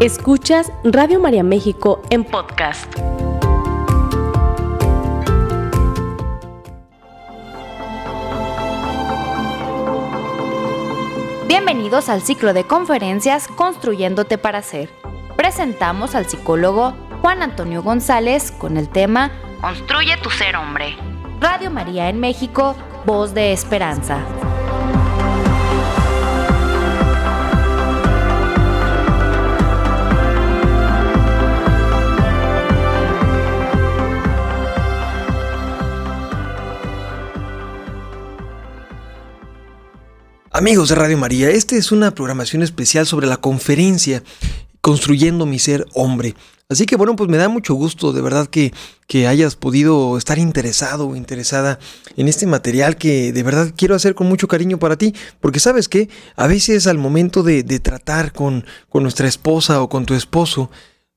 Escuchas Radio María México en podcast. Bienvenidos al ciclo de conferencias Construyéndote para Ser. Presentamos al psicólogo Juan Antonio González con el tema Construye tu ser hombre. Radio María en México, voz de esperanza. Amigos de Radio María, esta es una programación especial sobre la conferencia Construyendo mi ser hombre. Así que bueno, pues me da mucho gusto de verdad que, que hayas podido estar interesado o interesada en este material que de verdad quiero hacer con mucho cariño para ti, porque sabes que a veces al momento de, de tratar con, con nuestra esposa o con tu esposo,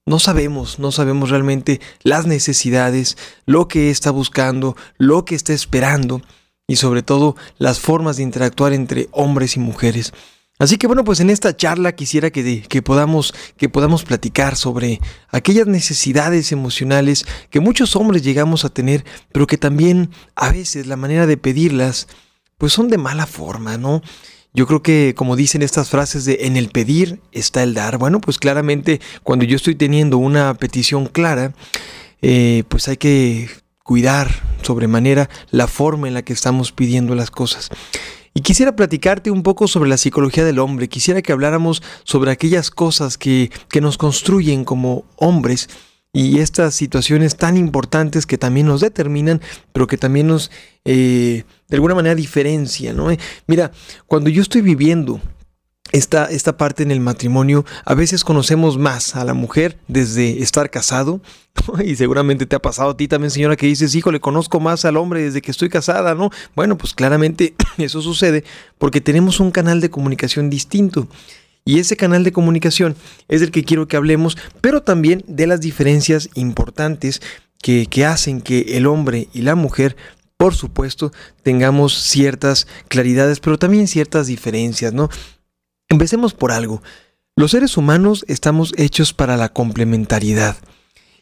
no sabemos, no sabemos realmente las necesidades, lo que está buscando, lo que está esperando y sobre todo las formas de interactuar entre hombres y mujeres. Así que bueno, pues en esta charla quisiera que, que, podamos, que podamos platicar sobre aquellas necesidades emocionales que muchos hombres llegamos a tener, pero que también a veces la manera de pedirlas pues son de mala forma, ¿no? Yo creo que como dicen estas frases de en el pedir está el dar, bueno, pues claramente cuando yo estoy teniendo una petición clara, eh, pues hay que cuidar sobremanera la forma en la que estamos pidiendo las cosas. Y quisiera platicarte un poco sobre la psicología del hombre, quisiera que habláramos sobre aquellas cosas que, que nos construyen como hombres y estas situaciones tan importantes que también nos determinan, pero que también nos eh, de alguna manera diferencian. ¿no? Mira, cuando yo estoy viviendo esta, esta parte en el matrimonio, a veces conocemos más a la mujer desde estar casado, y seguramente te ha pasado a ti también, señora, que dices, hijo, le conozco más al hombre desde que estoy casada, ¿no? Bueno, pues claramente eso sucede porque tenemos un canal de comunicación distinto. Y ese canal de comunicación es del que quiero que hablemos, pero también de las diferencias importantes que, que hacen que el hombre y la mujer por supuesto, tengamos ciertas claridades, pero también ciertas diferencias, ¿no? Empecemos por algo. Los seres humanos estamos hechos para la complementariedad.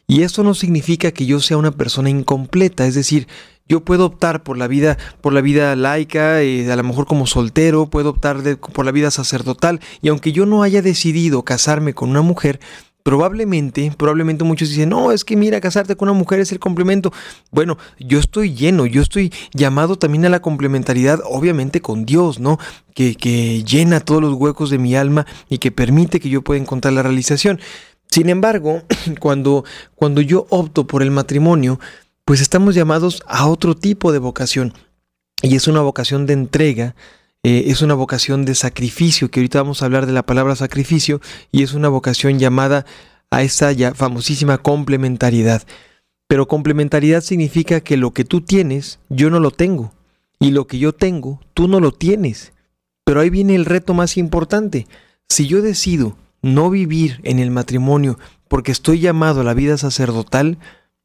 Y esto no significa que yo sea una persona incompleta, es decir, yo puedo optar por la vida, por la vida laica, eh, a lo mejor como soltero, puedo optar por la vida sacerdotal, y aunque yo no haya decidido casarme con una mujer, probablemente, probablemente muchos dicen, no, es que mira, casarte con una mujer es el complemento. Bueno, yo estoy lleno, yo estoy llamado también a la complementariedad, obviamente con Dios, ¿no? Que, que llena todos los huecos de mi alma y que permite que yo pueda encontrar la realización. Sin embargo, cuando, cuando yo opto por el matrimonio, pues estamos llamados a otro tipo de vocación. Y es una vocación de entrega, eh, es una vocación de sacrificio, que ahorita vamos a hablar de la palabra sacrificio, y es una vocación llamada a esa ya famosísima complementariedad. Pero complementariedad significa que lo que tú tienes, yo no lo tengo, y lo que yo tengo, tú no lo tienes. Pero ahí viene el reto más importante. Si yo decido no vivir en el matrimonio porque estoy llamado a la vida sacerdotal,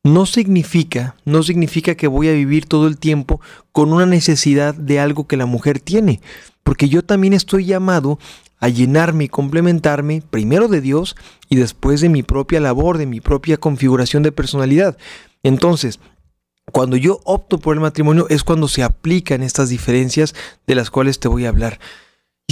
no significa, no significa que voy a vivir todo el tiempo con una necesidad de algo que la mujer tiene, porque yo también estoy llamado a llenarme y complementarme primero de Dios y después de mi propia labor, de mi propia configuración de personalidad. Entonces, cuando yo opto por el matrimonio es cuando se aplican estas diferencias de las cuales te voy a hablar.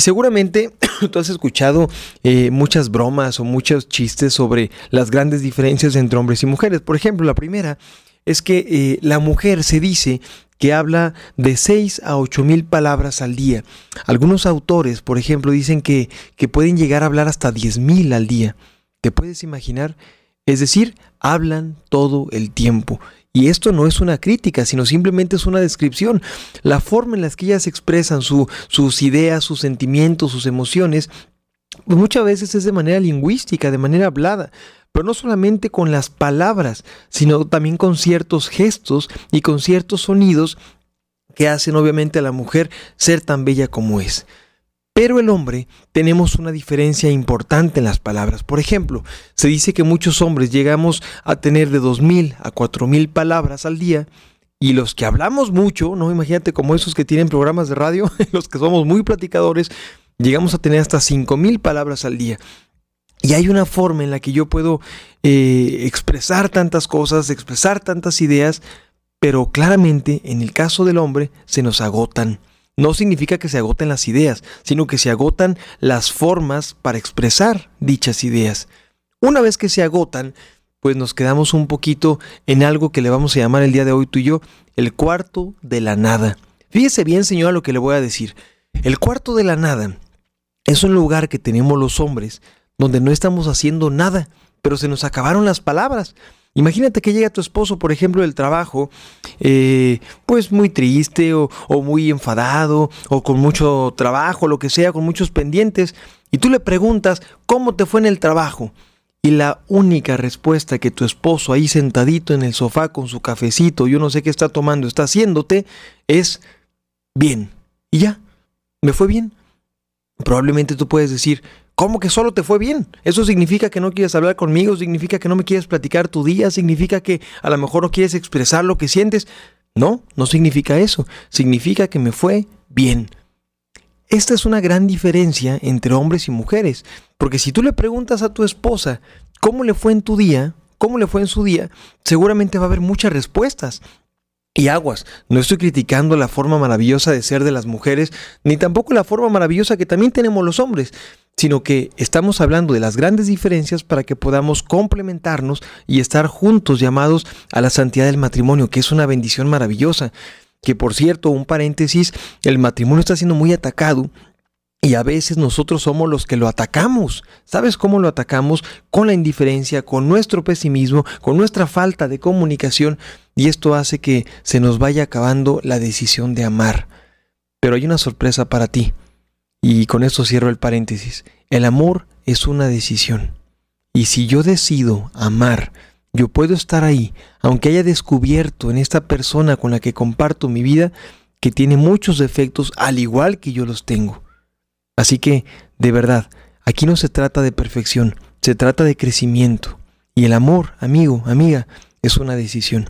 Y seguramente tú has escuchado eh, muchas bromas o muchos chistes sobre las grandes diferencias entre hombres y mujeres. Por ejemplo, la primera es que eh, la mujer se dice que habla de 6 a 8 mil palabras al día. Algunos autores, por ejemplo, dicen que, que pueden llegar a hablar hasta 10 mil al día. ¿Te puedes imaginar? Es decir, hablan todo el tiempo. Y esto no es una crítica, sino simplemente es una descripción. La forma en la que ellas expresan sus ideas, sus sentimientos, sus emociones, pues muchas veces es de manera lingüística, de manera hablada. Pero no solamente con las palabras, sino también con ciertos gestos y con ciertos sonidos que hacen obviamente a la mujer ser tan bella como es. Pero el hombre tenemos una diferencia importante en las palabras. Por ejemplo, se dice que muchos hombres llegamos a tener de 2.000 a 4.000 palabras al día y los que hablamos mucho, no imagínate como esos que tienen programas de radio, los que somos muy platicadores, llegamos a tener hasta 5.000 palabras al día. Y hay una forma en la que yo puedo eh, expresar tantas cosas, expresar tantas ideas, pero claramente en el caso del hombre se nos agotan. No significa que se agoten las ideas, sino que se agotan las formas para expresar dichas ideas. Una vez que se agotan, pues nos quedamos un poquito en algo que le vamos a llamar el día de hoy tú y yo, el cuarto de la nada. Fíjese bien, señora, lo que le voy a decir. El cuarto de la nada es un lugar que tenemos los hombres donde no estamos haciendo nada, pero se nos acabaron las palabras. Imagínate que llega tu esposo, por ejemplo, del trabajo, eh, pues muy triste o, o, muy enfadado o con mucho trabajo, lo que sea, con muchos pendientes, y tú le preguntas, ¿cómo te fue en el trabajo? Y la única respuesta que tu esposo ahí sentadito en el sofá con su cafecito, yo no sé qué está tomando, está haciéndote, es bien. Y ya, me fue bien. Probablemente tú puedes decir, ¿cómo que solo te fue bien? Eso significa que no quieres hablar conmigo, significa que no me quieres platicar tu día, significa que a lo mejor no quieres expresar lo que sientes. No, no significa eso. Significa que me fue bien. Esta es una gran diferencia entre hombres y mujeres, porque si tú le preguntas a tu esposa cómo le fue en tu día, cómo le fue en su día, seguramente va a haber muchas respuestas. Y aguas, no estoy criticando la forma maravillosa de ser de las mujeres, ni tampoco la forma maravillosa que también tenemos los hombres, sino que estamos hablando de las grandes diferencias para que podamos complementarnos y estar juntos llamados a la santidad del matrimonio, que es una bendición maravillosa que por cierto, un paréntesis, el matrimonio está siendo muy atacado y a veces nosotros somos los que lo atacamos. ¿Sabes cómo lo atacamos? Con la indiferencia, con nuestro pesimismo, con nuestra falta de comunicación y esto hace que se nos vaya acabando la decisión de amar. Pero hay una sorpresa para ti y con esto cierro el paréntesis. El amor es una decisión. Y si yo decido amar, yo puedo estar ahí, aunque haya descubierto en esta persona con la que comparto mi vida que tiene muchos defectos al igual que yo los tengo. Así que, de verdad, aquí no se trata de perfección, se trata de crecimiento. Y el amor, amigo, amiga, es una decisión.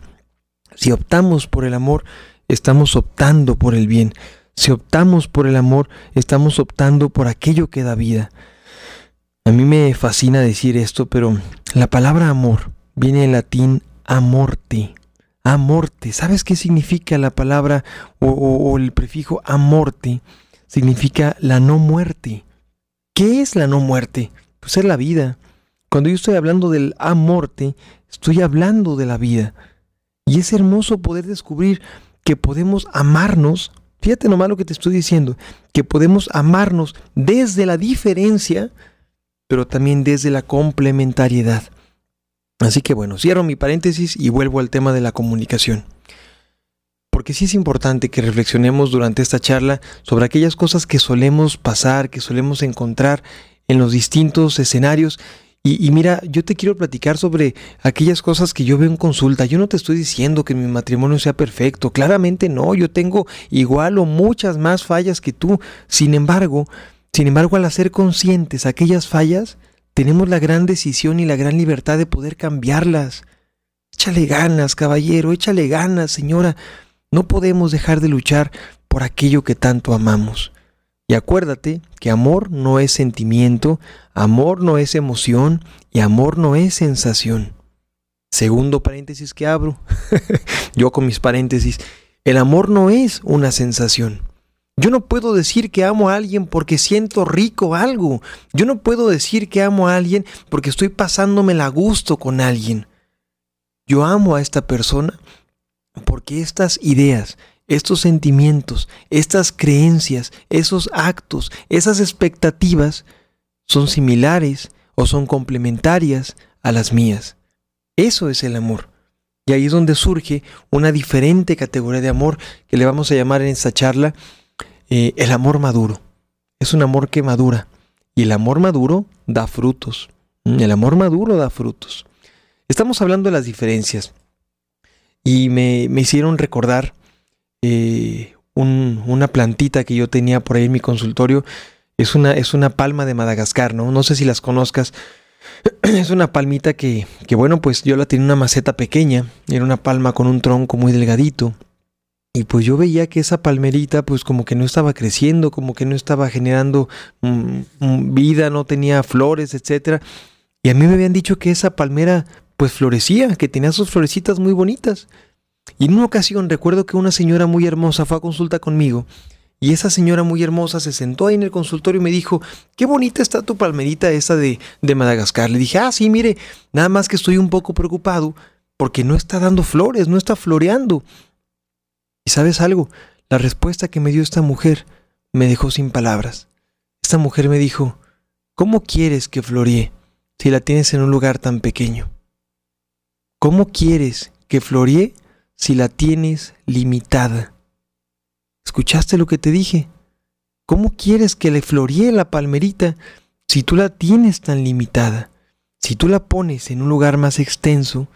Si optamos por el amor, estamos optando por el bien. Si optamos por el amor, estamos optando por aquello que da vida. A mí me fascina decir esto, pero la palabra amor viene el latín amorte. Amorte. ¿Sabes qué significa la palabra o, el prefijo amorte? Significa la no muerte. ¿Qué es la no muerte? Pues es la vida. Cuando yo estoy hablando del amorte, estoy hablando de la vida. Y es hermoso poder descubrir que podemos amarnos. Fíjate nomás lo que te estoy diciendo, que podemos amarnos desde la diferencia, pero también desde la complementariedad. Así que bueno, cierro mi paréntesis y vuelvo al tema de la comunicación. Porque sí es importante que reflexionemos durante esta charla sobre aquellas cosas que solemos pasar, que solemos encontrar en los distintos escenarios. Y, mira, yo te quiero platicar sobre aquellas cosas que yo veo en consulta. Yo no te estoy diciendo que mi matrimonio sea perfecto. Claramente no. Yo tengo igual o muchas más fallas que tú. Sin embargo, sin embargo, al hacer conscientes aquellas fallas, tenemos la gran decisión y la gran libertad de poder cambiarlas. Échale ganas, caballero, échale ganas, señora. No podemos dejar de luchar por aquello que tanto amamos. Y acuérdate que amor no es sentimiento, amor no es emoción y amor no es sensación. Segundo paréntesis que abro, yo con mis paréntesis, el amor no es una sensación. Yo no puedo decir que amo a alguien porque siento rico algo. Yo no puedo decir que amo a alguien porque estoy pasándome a gusto con alguien. Yo amo a esta persona porque estas ideas, estos sentimientos, estas creencias, esos actos, esas expectativas son similares o son complementarias a las mías. Eso es el amor. Y ahí es donde surge una diferente categoría de amor que le vamos a llamar en esta charla eh, el amor maduro. Es un amor que madura. Y el amor maduro da frutos. Mm, el amor maduro da frutos. Estamos hablando de las diferencias. Y me, hicieron recordar eh, una plantita que yo tenía por ahí en mi consultorio. Es una, es una palma de Madagascar, ¿no? No sé si las conozcas. Es una palmita que, que, bueno, pues yo la tenía en una maceta pequeña. Era una palma con un tronco muy delgadito. Y pues yo veía que esa palmerita pues como que no estaba creciendo, como que no estaba generando mm, mm, vida, no tenía flores, etc. Y a mí me habían dicho que esa palmera pues florecía, que tenía sus florecitas muy bonitas. Y en una ocasión recuerdo que una señora muy hermosa fue a consulta conmigo y esa señora muy hermosa se sentó ahí en el consultorio y me dijo, qué bonita está tu palmerita esa de, de Madagascar. Le dije, ah, sí, mire, nada más que estoy un poco preocupado porque no está dando flores, no está floreando. ¿Y sabes algo? La respuesta que me dio esta mujer me dejó sin palabras. Esta mujer me dijo, ¿cómo quieres que floree si la tienes en un lugar tan pequeño? ¿Cómo quieres que floree si la tienes limitada? ¿Escuchaste lo que te dije? ¿Cómo quieres que le floree la palmerita si tú la tienes tan limitada? Si tú la pones en un lugar más extenso,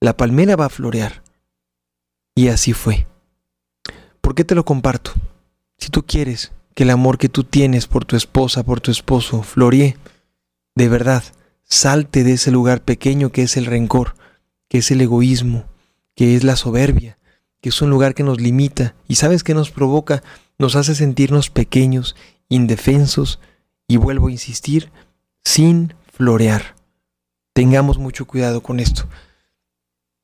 la palmera va a florear. Y así fue. ¿Por qué te lo comparto? Si tú quieres que el amor que tú tienes por tu esposa, por tu esposo, floree, de verdad, salte de ese lugar pequeño que es el rencor, que es el egoísmo, que es la soberbia, que es un lugar que nos limita y sabes que nos provoca, nos hace sentirnos pequeños, indefensos y vuelvo a insistir, sin florear. Tengamos mucho cuidado con esto.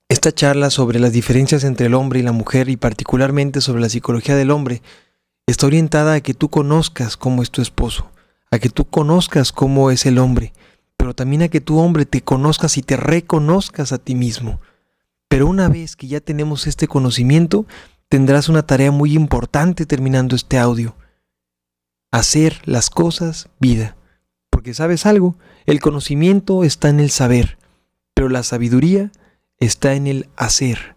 Esta charla sobre las diferencias entre el hombre y la mujer y particularmente sobre la psicología del hombre está orientada a que tú conozcas cómo es tu esposo, a que tú conozcas cómo es el hombre, pero también a que tu hombre te conozcas y te reconozcas a ti mismo. Pero una vez que ya tenemos este conocimiento, tendrás una tarea muy importante terminando este audio. Hacer las cosas vida. Porque sabes algo, el conocimiento está en el saber, pero la sabiduría está en el hacer.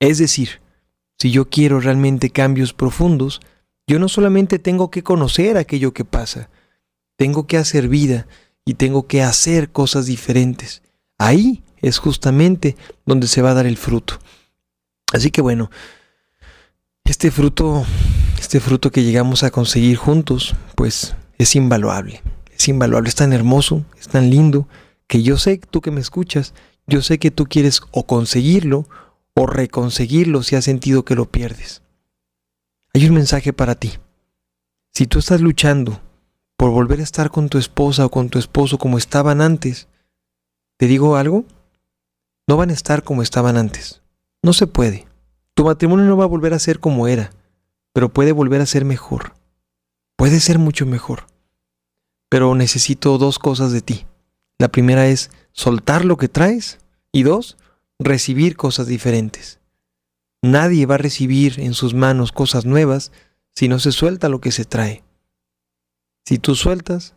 Es decir, si yo quiero realmente cambios profundos, yo no solamente tengo que conocer aquello que pasa, tengo que hacer vida y tengo que hacer cosas diferentes. Ahí es justamente donde se va a dar el fruto. Así que bueno, este fruto, este fruto que llegamos a conseguir juntos, pues es invaluable. Es invaluable, es tan hermoso, es tan lindo, que yo sé, tú que me escuchas, yo sé que tú quieres o conseguirlo o reconseguirlo si has sentido que lo pierdes. Hay un mensaje para ti. Si tú estás luchando por volver a estar con tu esposa o con tu esposo como estaban antes, ¿te digo algo? No van a estar como estaban antes. No se puede. Tu matrimonio no va a volver a ser como era, pero puede volver a ser mejor. Puede ser mucho mejor. Pero necesito dos cosas de ti. La primera es soltar lo que traes y dos, recibir cosas diferentes. Nadie va a recibir en sus manos cosas nuevas si no se suelta lo que se trae. Si tú sueltas,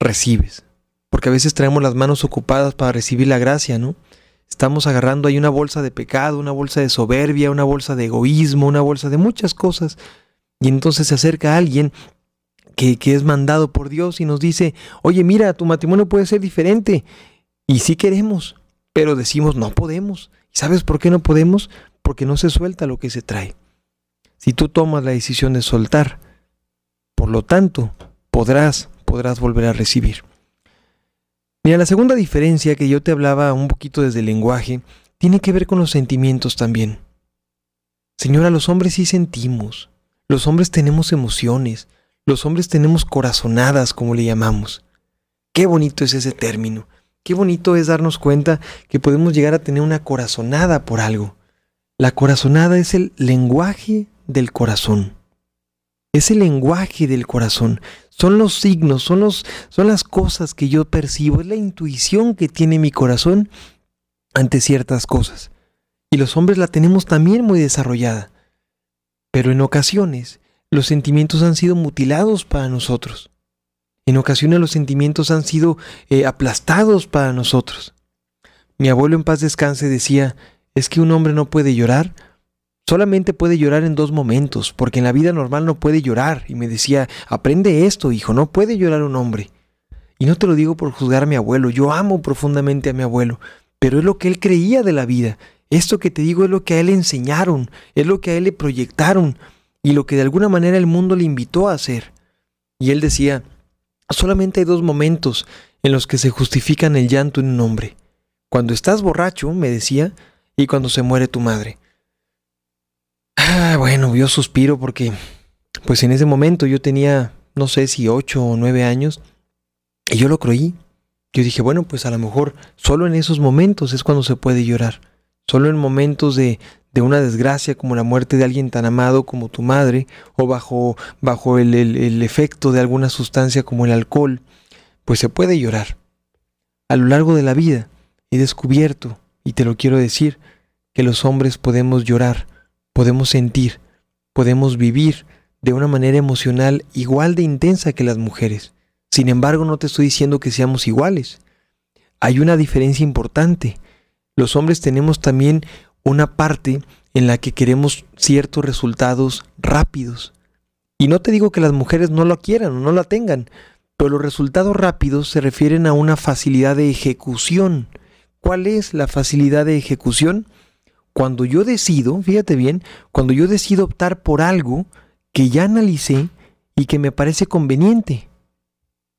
recibes. Porque a veces traemos las manos ocupadas para recibir la gracia, ¿no? Estamos agarrando ahí una bolsa de pecado, una bolsa de soberbia, una bolsa de egoísmo, una bolsa de muchas cosas. Y entonces se acerca alguien que, que es mandado por Dios y nos dice, oye, mira, tu matrimonio puede ser diferente. Y sí queremos, pero decimos no podemos. ¿Y sabes por qué no podemos? Porque no se suelta lo que se trae. Si tú tomas la decisión de soltar, por lo tanto, podrás, podrás volver a recibir. Mira, la segunda diferencia que yo te hablaba un poquito desde el lenguaje tiene que ver con los sentimientos también. Señora, los hombres sí sentimos. Los hombres tenemos emociones. Los hombres tenemos corazonadas, como le llamamos. Qué bonito es ese término. Qué bonito es darnos cuenta que podemos llegar a tener una corazonada por algo. La corazonada es el lenguaje del corazón. Es el lenguaje del corazón. Son los signos, son, los, son las cosas que yo percibo, es la intuición que tiene mi corazón ante ciertas cosas. Y los hombres la tenemos también muy desarrollada. Pero en ocasiones los sentimientos han sido mutilados para nosotros. En ocasiones los sentimientos han sido eh, aplastados para nosotros. Mi abuelo en paz descanse decía, es que un hombre no puede llorar, solamente puede llorar en dos momentos, porque en la vida normal no puede llorar. Y me decía, aprende esto, hijo, no puede llorar un hombre. Y no te lo digo por juzgar a mi abuelo, yo amo profundamente a mi abuelo, pero es lo que él creía de la vida. Esto que te digo es lo que a él le enseñaron, es lo que a él le proyectaron y lo que de alguna manera el mundo le invitó a hacer. Y él decía, Solamente hay dos momentos en los que se justifican el llanto en un hombre. Cuando estás borracho, me decía, y cuando se muere tu madre. Ah, bueno, yo suspiro porque, pues en ese momento yo tenía, no sé si ocho o nueve años, y yo lo creí. Yo dije, bueno, pues a lo mejor solo en esos momentos es cuando se puede llorar. Solo en momentos de, de una desgracia como la muerte de alguien tan amado como tu madre, o bajo, bajo el, el efecto de alguna sustancia como el alcohol, pues se puede llorar. A lo largo de la vida he descubierto, y te lo quiero decir, que los hombres podemos llorar, podemos sentir, podemos vivir de una manera emocional igual de intensa que las mujeres. Sin embargo, no te estoy diciendo que seamos iguales. Hay una diferencia importante. Los hombres tenemos también una parte en la que queremos ciertos resultados rápidos. Y no te digo que las mujeres no lo quieran o no la tengan, pero los resultados rápidos se refieren a una facilidad de ejecución. ¿Cuál es la facilidad de ejecución? Cuando yo decido, fíjate bien, cuando yo decido optar por algo que ya analicé y que me parece conveniente.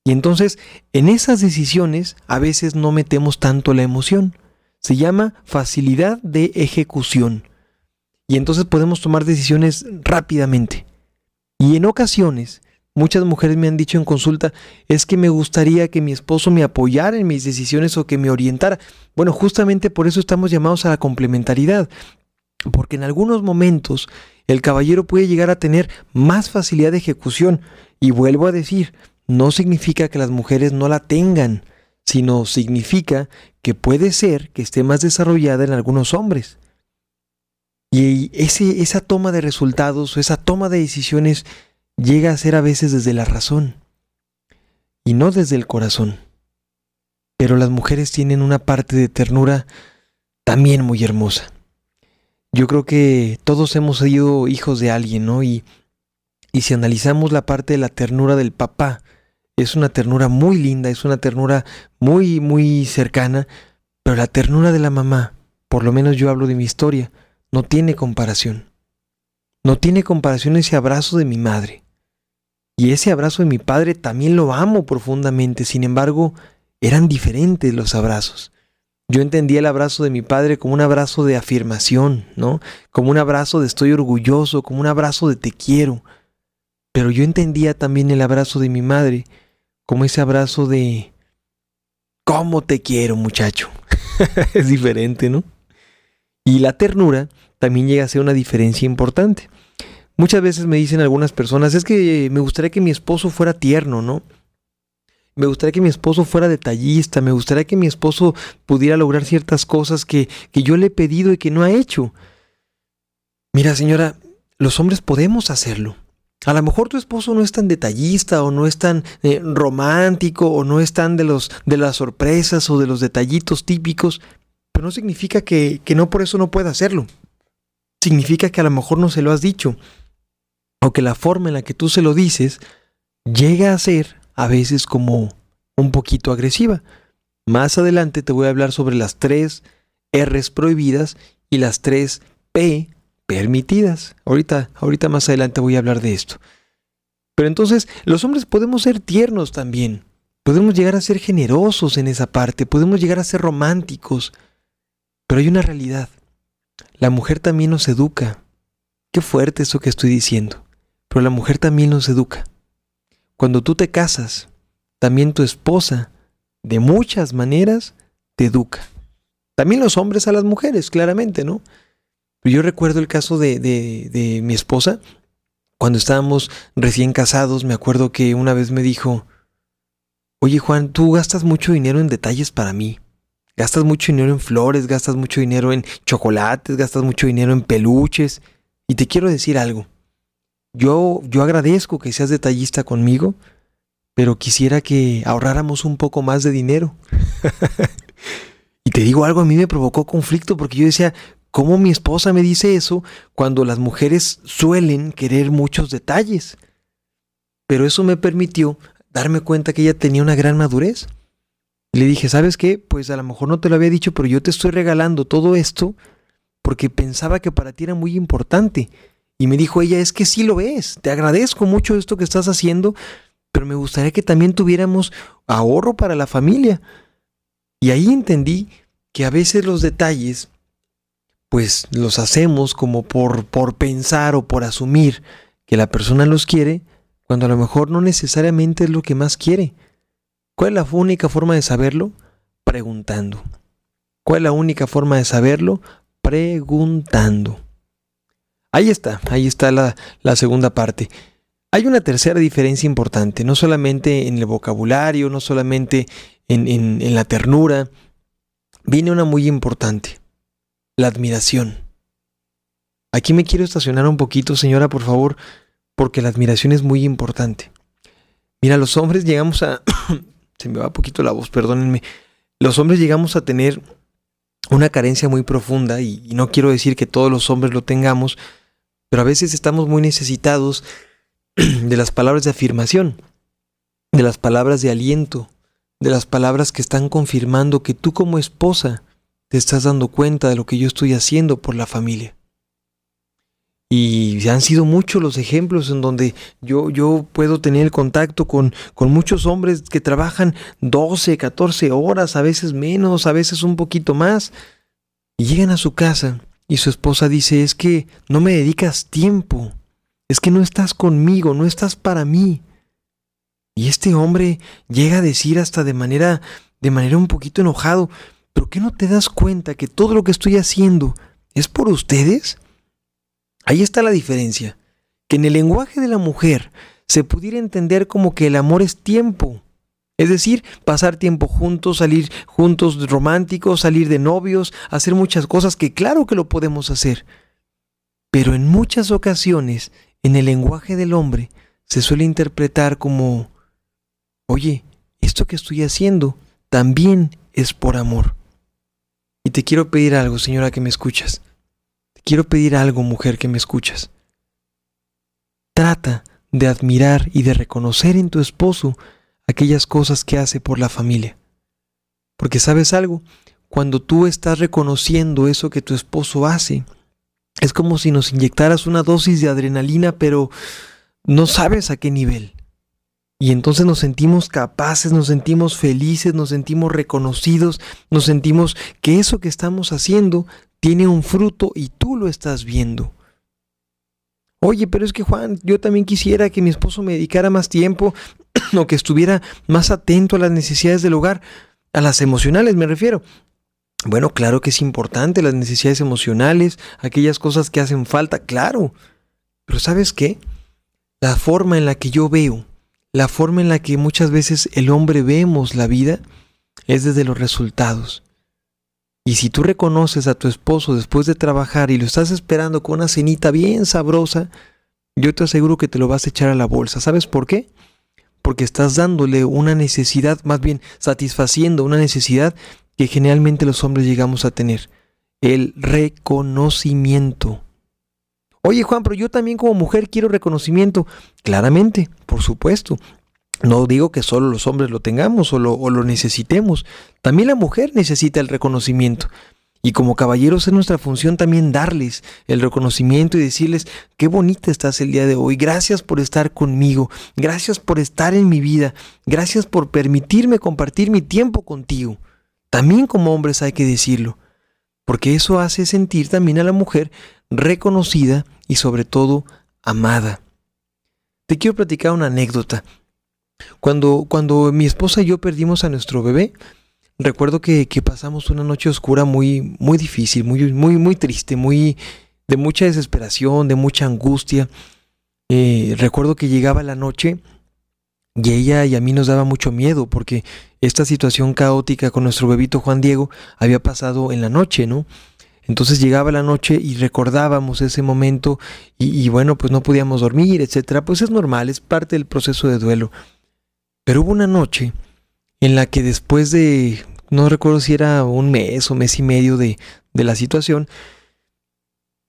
Y entonces, en esas decisiones a veces no metemos tanto la emoción. Se llama facilidad de ejecución. Y entonces podemos tomar decisiones rápidamente. Y en ocasiones, muchas mujeres me han dicho en consulta, es que me gustaría que mi esposo me apoyara en mis decisiones o que me orientara. Bueno, justamente por eso estamos llamados a la complementariedad. Porque en algunos momentos el caballero puede llegar a tener más facilidad de ejecución. Y vuelvo a decir, no significa que las mujeres no la tengan, sino significa que puede ser que esté más desarrollada en algunos hombres. Y ese, esa toma de resultados o esa toma de decisiones llega a ser a veces desde la razón y no desde el corazón. Pero las mujeres tienen una parte de ternura también muy hermosa. Yo creo que todos hemos sido hijos de alguien, ¿no? Y, si analizamos la parte de la ternura del papá, es una ternura muy linda, es una ternura muy, muy cercana, pero la ternura de la mamá, por lo menos yo hablo de mi historia, no tiene comparación. No tiene comparación ese abrazo de mi madre. Y ese abrazo de mi padre también lo amo profundamente, sin embargo, eran diferentes los abrazos. Yo entendía el abrazo de mi padre como un abrazo de afirmación, ¿no? Como un abrazo de estoy orgulloso, como un abrazo de te quiero. Pero yo entendía también el abrazo de mi madre como ese abrazo de ¿cómo te quiero, muchacho? es diferente, ¿no? Y la ternura también llega a ser una diferencia importante. Muchas veces me dicen algunas personas, es que me gustaría que mi esposo fuera tierno, ¿no? Me gustaría que mi esposo fuera detallista, me gustaría que mi esposo pudiera lograr ciertas cosas que, que yo le he pedido y que no ha hecho. Mira, señora, los hombres podemos hacerlo. A lo mejor tu esposo no es tan detallista o no es tan eh, romántico o no es tan de, los, de las sorpresas o de los detallitos típicos, pero no significa que, que no por eso no pueda hacerlo. Significa que a lo mejor no se lo has dicho o que la forma en la que tú se lo dices llega a ser a veces como un poquito agresiva. Más adelante te voy a hablar sobre las tres R's prohibidas y las tres P permitidas. Ahorita, ahorita más adelante voy a hablar de esto. Pero entonces, los hombres podemos ser tiernos también. Podemos llegar a ser generosos en esa parte, podemos llegar a ser románticos. Pero hay una realidad. La mujer también nos educa. Qué fuerte eso que estoy diciendo. Pero la mujer también nos educa. Cuando tú te casas, también tu esposa, de muchas maneras, te educa. También los hombres a las mujeres, claramente, ¿no? Yo recuerdo el caso de, de, mi esposa. Cuando estábamos recién casados, me acuerdo que una vez me dijo, oye Juan, tú gastas mucho dinero en detalles para mí. Gastas mucho dinero en flores, gastas mucho dinero en chocolates, gastas mucho dinero en peluches. Y te quiero decir algo. Yo, yo agradezco que seas detallista conmigo, pero quisiera que ahorráramos un poco más de dinero. y te digo algo, a mí me provocó conflicto porque yo decía, ¿Cómo mi esposa me dice eso cuando las mujeres suelen querer muchos detalles? Pero eso me permitió darme cuenta que ella tenía una gran madurez. le dije, ¿sabes qué? Pues a lo mejor no te lo había dicho, pero yo te estoy regalando todo esto porque pensaba que para ti era muy importante. Y me dijo ella, es que sí lo es, te agradezco mucho esto que estás haciendo, pero me gustaría que también tuviéramos ahorro para la familia. Y ahí entendí que a veces los detalles pues los hacemos como por, por pensar o por asumir que la persona los quiere, cuando a lo mejor no necesariamente es lo que más quiere. ¿Cuál es la única forma de saberlo? Preguntando. ¿Cuál es la única forma de saberlo? Preguntando. Ahí está, ahí está la, segunda parte. Hay una tercera diferencia importante, no solamente en el vocabulario, no solamente en, la ternura, viene una muy importante la admiración. Aquí me quiero estacionar un poquito, señora, por favor, porque la admiración es muy importante. Mira, los hombres llegamos a... se me va un poquito la voz, perdónenme. Los hombres llegamos a tener una carencia muy profunda y no quiero decir que todos los hombres lo tengamos, pero a veces estamos muy necesitados de las palabras de afirmación, de las palabras de aliento, de las palabras que están confirmando que tú como esposa te estás dando cuenta de lo que yo estoy haciendo por la familia. Y han sido muchos los ejemplos en donde yo, yo puedo tener contacto con, con muchos hombres que trabajan 12, 14 horas, a veces menos, a veces un poquito más, y llegan a su casa y su esposa dice, es que no me dedicas tiempo, es que no estás conmigo, no estás para mí. Y este hombre llega a decir hasta de manera, de manera un poquito enojado, ¿Pero qué no te das cuenta que todo lo que estoy haciendo es por ustedes? Ahí está la diferencia. Que en el lenguaje de la mujer se pudiera entender como que el amor es tiempo. Es decir, pasar tiempo juntos, salir juntos románticos, salir de novios, hacer muchas cosas que claro que lo podemos hacer. Pero en muchas ocasiones, en el lenguaje del hombre, se suele interpretar como, oye, esto que estoy haciendo también es por amor. Y te quiero pedir algo, señora, que me escuchas. Te quiero pedir algo, mujer, que me escuchas. Trata de admirar y de reconocer en tu esposo aquellas cosas que hace por la familia. Porque sabes algo, cuando tú estás reconociendo eso que tu esposo hace, es como si nos inyectaras una dosis de adrenalina, pero no sabes a qué nivel. Y entonces nos sentimos capaces, nos sentimos felices, nos sentimos reconocidos, nos sentimos que eso que estamos haciendo tiene un fruto y tú lo estás viendo. Oye, pero es que Juan, yo también quisiera que mi esposo me dedicara más tiempo o que estuviera más atento a las necesidades del hogar, a las emocionales me refiero. Bueno, claro que es importante las necesidades emocionales, aquellas cosas que hacen falta, claro. Pero ¿sabes qué? La forma en la que yo veo la forma en la que muchas veces el hombre vemos la vida es desde los resultados. Y si tú reconoces a tu esposo después de trabajar y lo estás esperando con una cenita bien sabrosa, yo te aseguro que te lo vas a echar a la bolsa. ¿Sabes por qué? Porque estás dándole una necesidad, más bien satisfaciendo una necesidad que generalmente los hombres llegamos a tener. El reconocimiento. Oye Juan, pero yo también como mujer quiero reconocimiento. Claramente, por supuesto. No digo que solo los hombres lo tengamos o lo, necesitemos. También la mujer necesita el reconocimiento. Y como caballeros es nuestra función también darles el reconocimiento y decirles, qué bonita estás el día de hoy, gracias por estar conmigo, gracias por estar en mi vida, gracias por permitirme compartir mi tiempo contigo. También como hombres hay que decirlo, porque eso hace sentir también a la mujer reconocida y sobre todo amada. Te quiero platicar una anécdota. Cuando, cuando mi esposa y yo perdimos a nuestro bebé, recuerdo que, pasamos una noche oscura muy, muy difícil, muy, muy, muy triste, muy de mucha desesperación, de mucha angustia. Eh, recuerdo que llegaba la noche y ella y a mí nos daba mucho miedo porque esta situación caótica con nuestro bebito Juan Diego había pasado en la noche, ¿no? Entonces llegaba la noche y recordábamos ese momento y, bueno, pues no podíamos dormir, etcétera. Pues es normal, es parte del proceso de duelo. Pero hubo una noche en la que después de, no recuerdo si era un mes o mes y medio de, de la situación,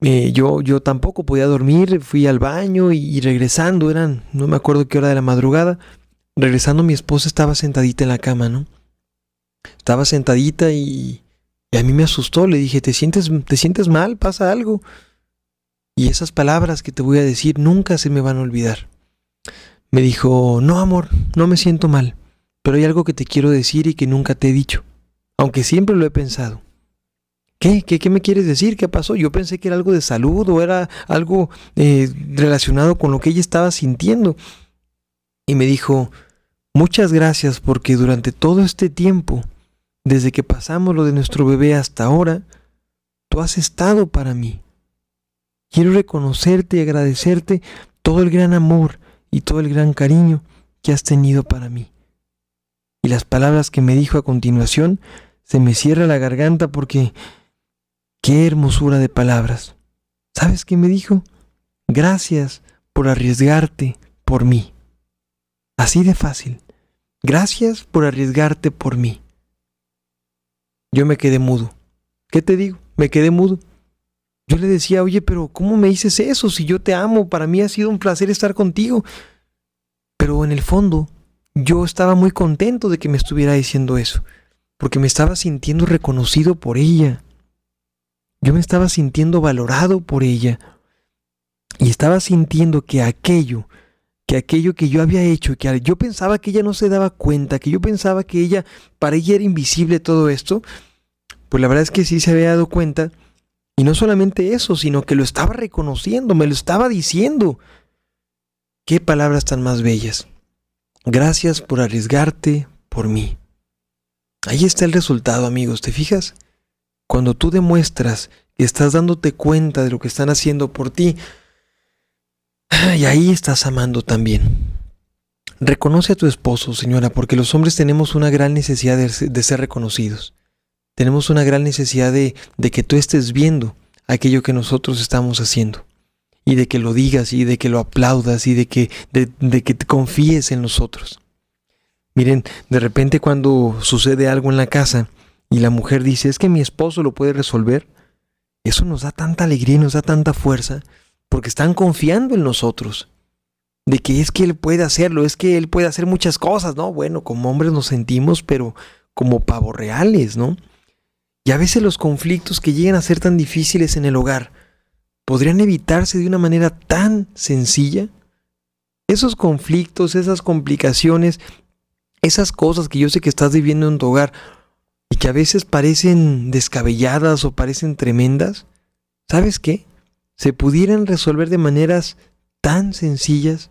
eh, yo, yo tampoco podía dormir, fui al baño y, regresando, eran, no me acuerdo qué hora de la madrugada, regresando mi esposa estaba sentadita en la cama, ¿no? Estaba sentadita y, y a mí me asustó, le dije, ¿te sientes, ¿te sientes mal? ¿Pasa algo? Y esas palabras que te voy a decir nunca se me van a olvidar. Me dijo, no amor, no me siento mal, pero hay algo que te quiero decir y que nunca te he dicho, aunque siempre lo he pensado. ¿Qué? ¿Qué, qué me quieres decir? ¿Qué pasó? Yo pensé que era algo de salud o era algo eh, relacionado con lo que ella estaba sintiendo. Y me dijo, muchas gracias porque durante todo este tiempo, desde que pasamos lo de nuestro bebé hasta ahora, tú has estado para mí. Quiero reconocerte y agradecerte todo el gran amor y todo el gran cariño que has tenido para mí. Y las palabras que me dijo a continuación, se me cierra la garganta porque qué hermosura de palabras. ¿Sabes qué me dijo? Gracias por arriesgarte por mí. Así de fácil. Gracias por arriesgarte por mí. Yo me quedé mudo. ¿Qué te digo? Me quedé mudo. Yo le decía, oye, pero ¿cómo me dices eso? Si yo te amo, para mí ha sido un placer estar contigo. Pero en el fondo, yo estaba muy contento de que me estuviera diciendo eso, porque me estaba sintiendo reconocido por ella. Yo me estaba sintiendo valorado por ella. Y estaba sintiendo que aquello, que aquello que yo había hecho, que yo pensaba que ella no se daba cuenta, que yo pensaba que ella, para ella era invisible todo esto, pues la verdad es que sí se había dado cuenta y no solamente eso, sino que lo estaba reconociendo, me lo estaba diciendo. Qué palabras tan más bellas. Gracias por arriesgarte por mí. Ahí está el resultado, amigos, ¿te fijas? Cuando tú demuestras que estás dándote cuenta de lo que están haciendo por ti, y ahí estás amando también. Reconoce a tu esposo, señora, porque los hombres tenemos una gran necesidad de, ser reconocidos tenemos una gran necesidad de, de que tú estés viendo aquello que nosotros estamos haciendo y de que lo digas y de que lo aplaudas y de que, de, que te confíes en nosotros. Miren, de repente cuando sucede algo en la casa y la mujer dice, es que mi esposo lo puede resolver, eso nos da tanta alegría y nos da tanta fuerza porque están confiando en nosotros. De que es que él puede hacerlo, es que él puede hacer muchas cosas, ¿no? Bueno, como hombres nos sentimos, pero como pavos reales, ¿no? Y a veces los conflictos que llegan a ser tan difíciles en el hogar podrían evitarse de una manera tan sencilla. Esos conflictos, esas complicaciones, esas cosas que yo sé que estás viviendo en tu hogar y que a veces parecen descabelladas o parecen tremendas, ¿sabes qué? Se pudieran resolver de maneras tan sencillas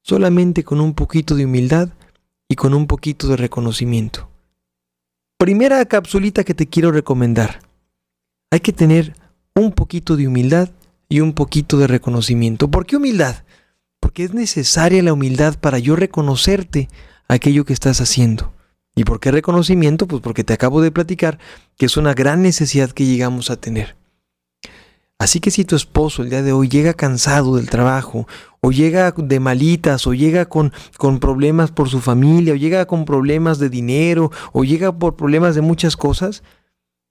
solamente con un poquito de humildad y con un poquito de reconocimiento. Primera capsulita que te quiero recomendar. Hay que tener un poquito de humildad y un poquito de reconocimiento. ¿Por qué humildad? Porque es necesaria la humildad para yo reconocerte aquello que estás haciendo. ¿Y por qué reconocimiento? Pues porque te acabo de platicar que es una gran necesidad que llegamos a tener. Así que si tu esposo el día de hoy llega cansado del trabajo, o llega de malitas, o llega con, con problemas por su familia, o llega con problemas de dinero, o llega por problemas de muchas cosas,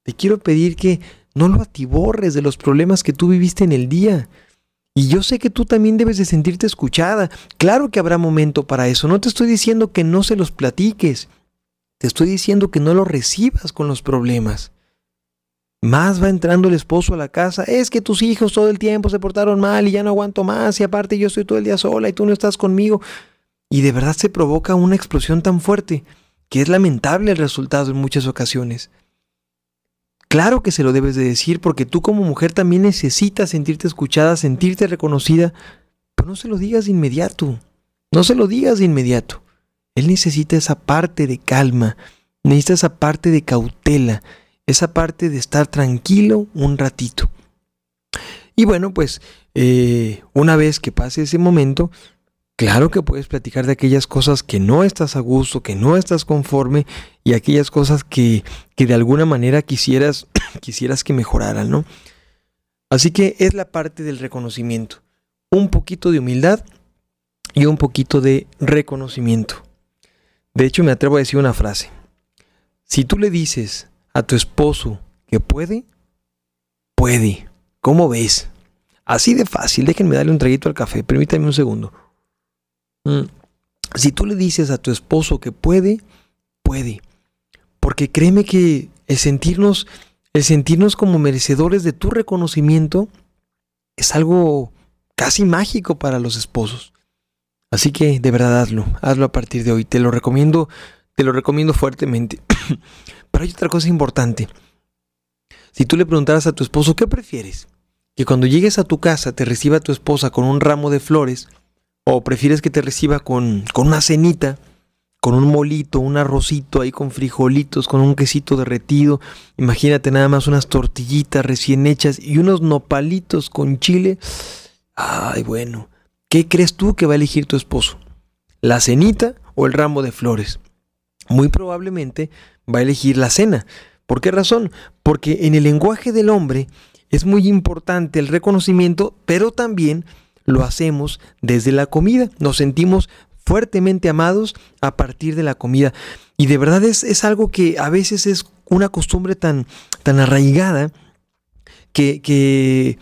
te quiero pedir que no lo atiborres de los problemas que tú viviste en el día. Y yo sé que tú también debes de sentirte escuchada. Claro que habrá momento para eso. No te estoy diciendo que no se los platiques. Te estoy diciendo que no lo recibas con los problemas. Más va entrando el esposo a la casa, es que tus hijos todo el tiempo se portaron mal y ya no aguanto más y aparte yo estoy todo el día sola y tú no estás conmigo. Y de verdad se provoca una explosión tan fuerte que es lamentable el resultado en muchas ocasiones. Claro que se lo debes de decir porque tú como mujer también necesitas sentirte escuchada, sentirte reconocida, pero no se lo digas de inmediato, no se lo digas de inmediato. Él necesita esa parte de calma, necesita esa parte de cautela, esa parte de estar tranquilo un ratito. Y bueno, pues eh, una vez que pase ese momento, claro que puedes platicar de aquellas cosas que no estás a gusto, que no estás conforme y aquellas cosas que, que de alguna manera quisieras, quisieras que mejoraran, ¿no? Así que es la parte del reconocimiento. Un poquito de humildad y un poquito de reconocimiento. De hecho, me atrevo a decir una frase. Si tú le dices a tu esposo que puede, puede. ¿Cómo ves? Así de fácil. Déjenme darle un traguito al café. Permítame un segundo. Mm. Si tú le dices a tu esposo que puede, puede. Porque créeme que el sentirnos, el sentirnos como merecedores de tu reconocimiento es algo casi mágico para los esposos. Así que de verdad hazlo, hazlo a partir de hoy. Te lo recomiendo, te lo recomiendo fuertemente. Pero hay otra cosa importante. si tú le preguntaras a tu esposo, ¿qué prefieres? Que cuando llegues a tu casa te reciba tu esposa con un ramo de flores, o prefieres que te reciba con, con una cenita, con un molito, un arrocito ahí con frijolitos, con un quesito derretido. Imagínate nada más unas tortillitas recién hechas y unos nopalitos con chile. Ay, bueno, ¿qué crees tú que va a elegir tu esposo? ¿La cenita o el ramo de flores? Muy probablemente va a elegir la cena. ¿Por qué razón? Porque en el lenguaje del hombre es muy importante el reconocimiento, pero también lo hacemos desde la comida. Nos sentimos fuertemente amados a partir de la comida. Y de verdad es, es algo que a veces es una costumbre tan, tan arraigada que, que,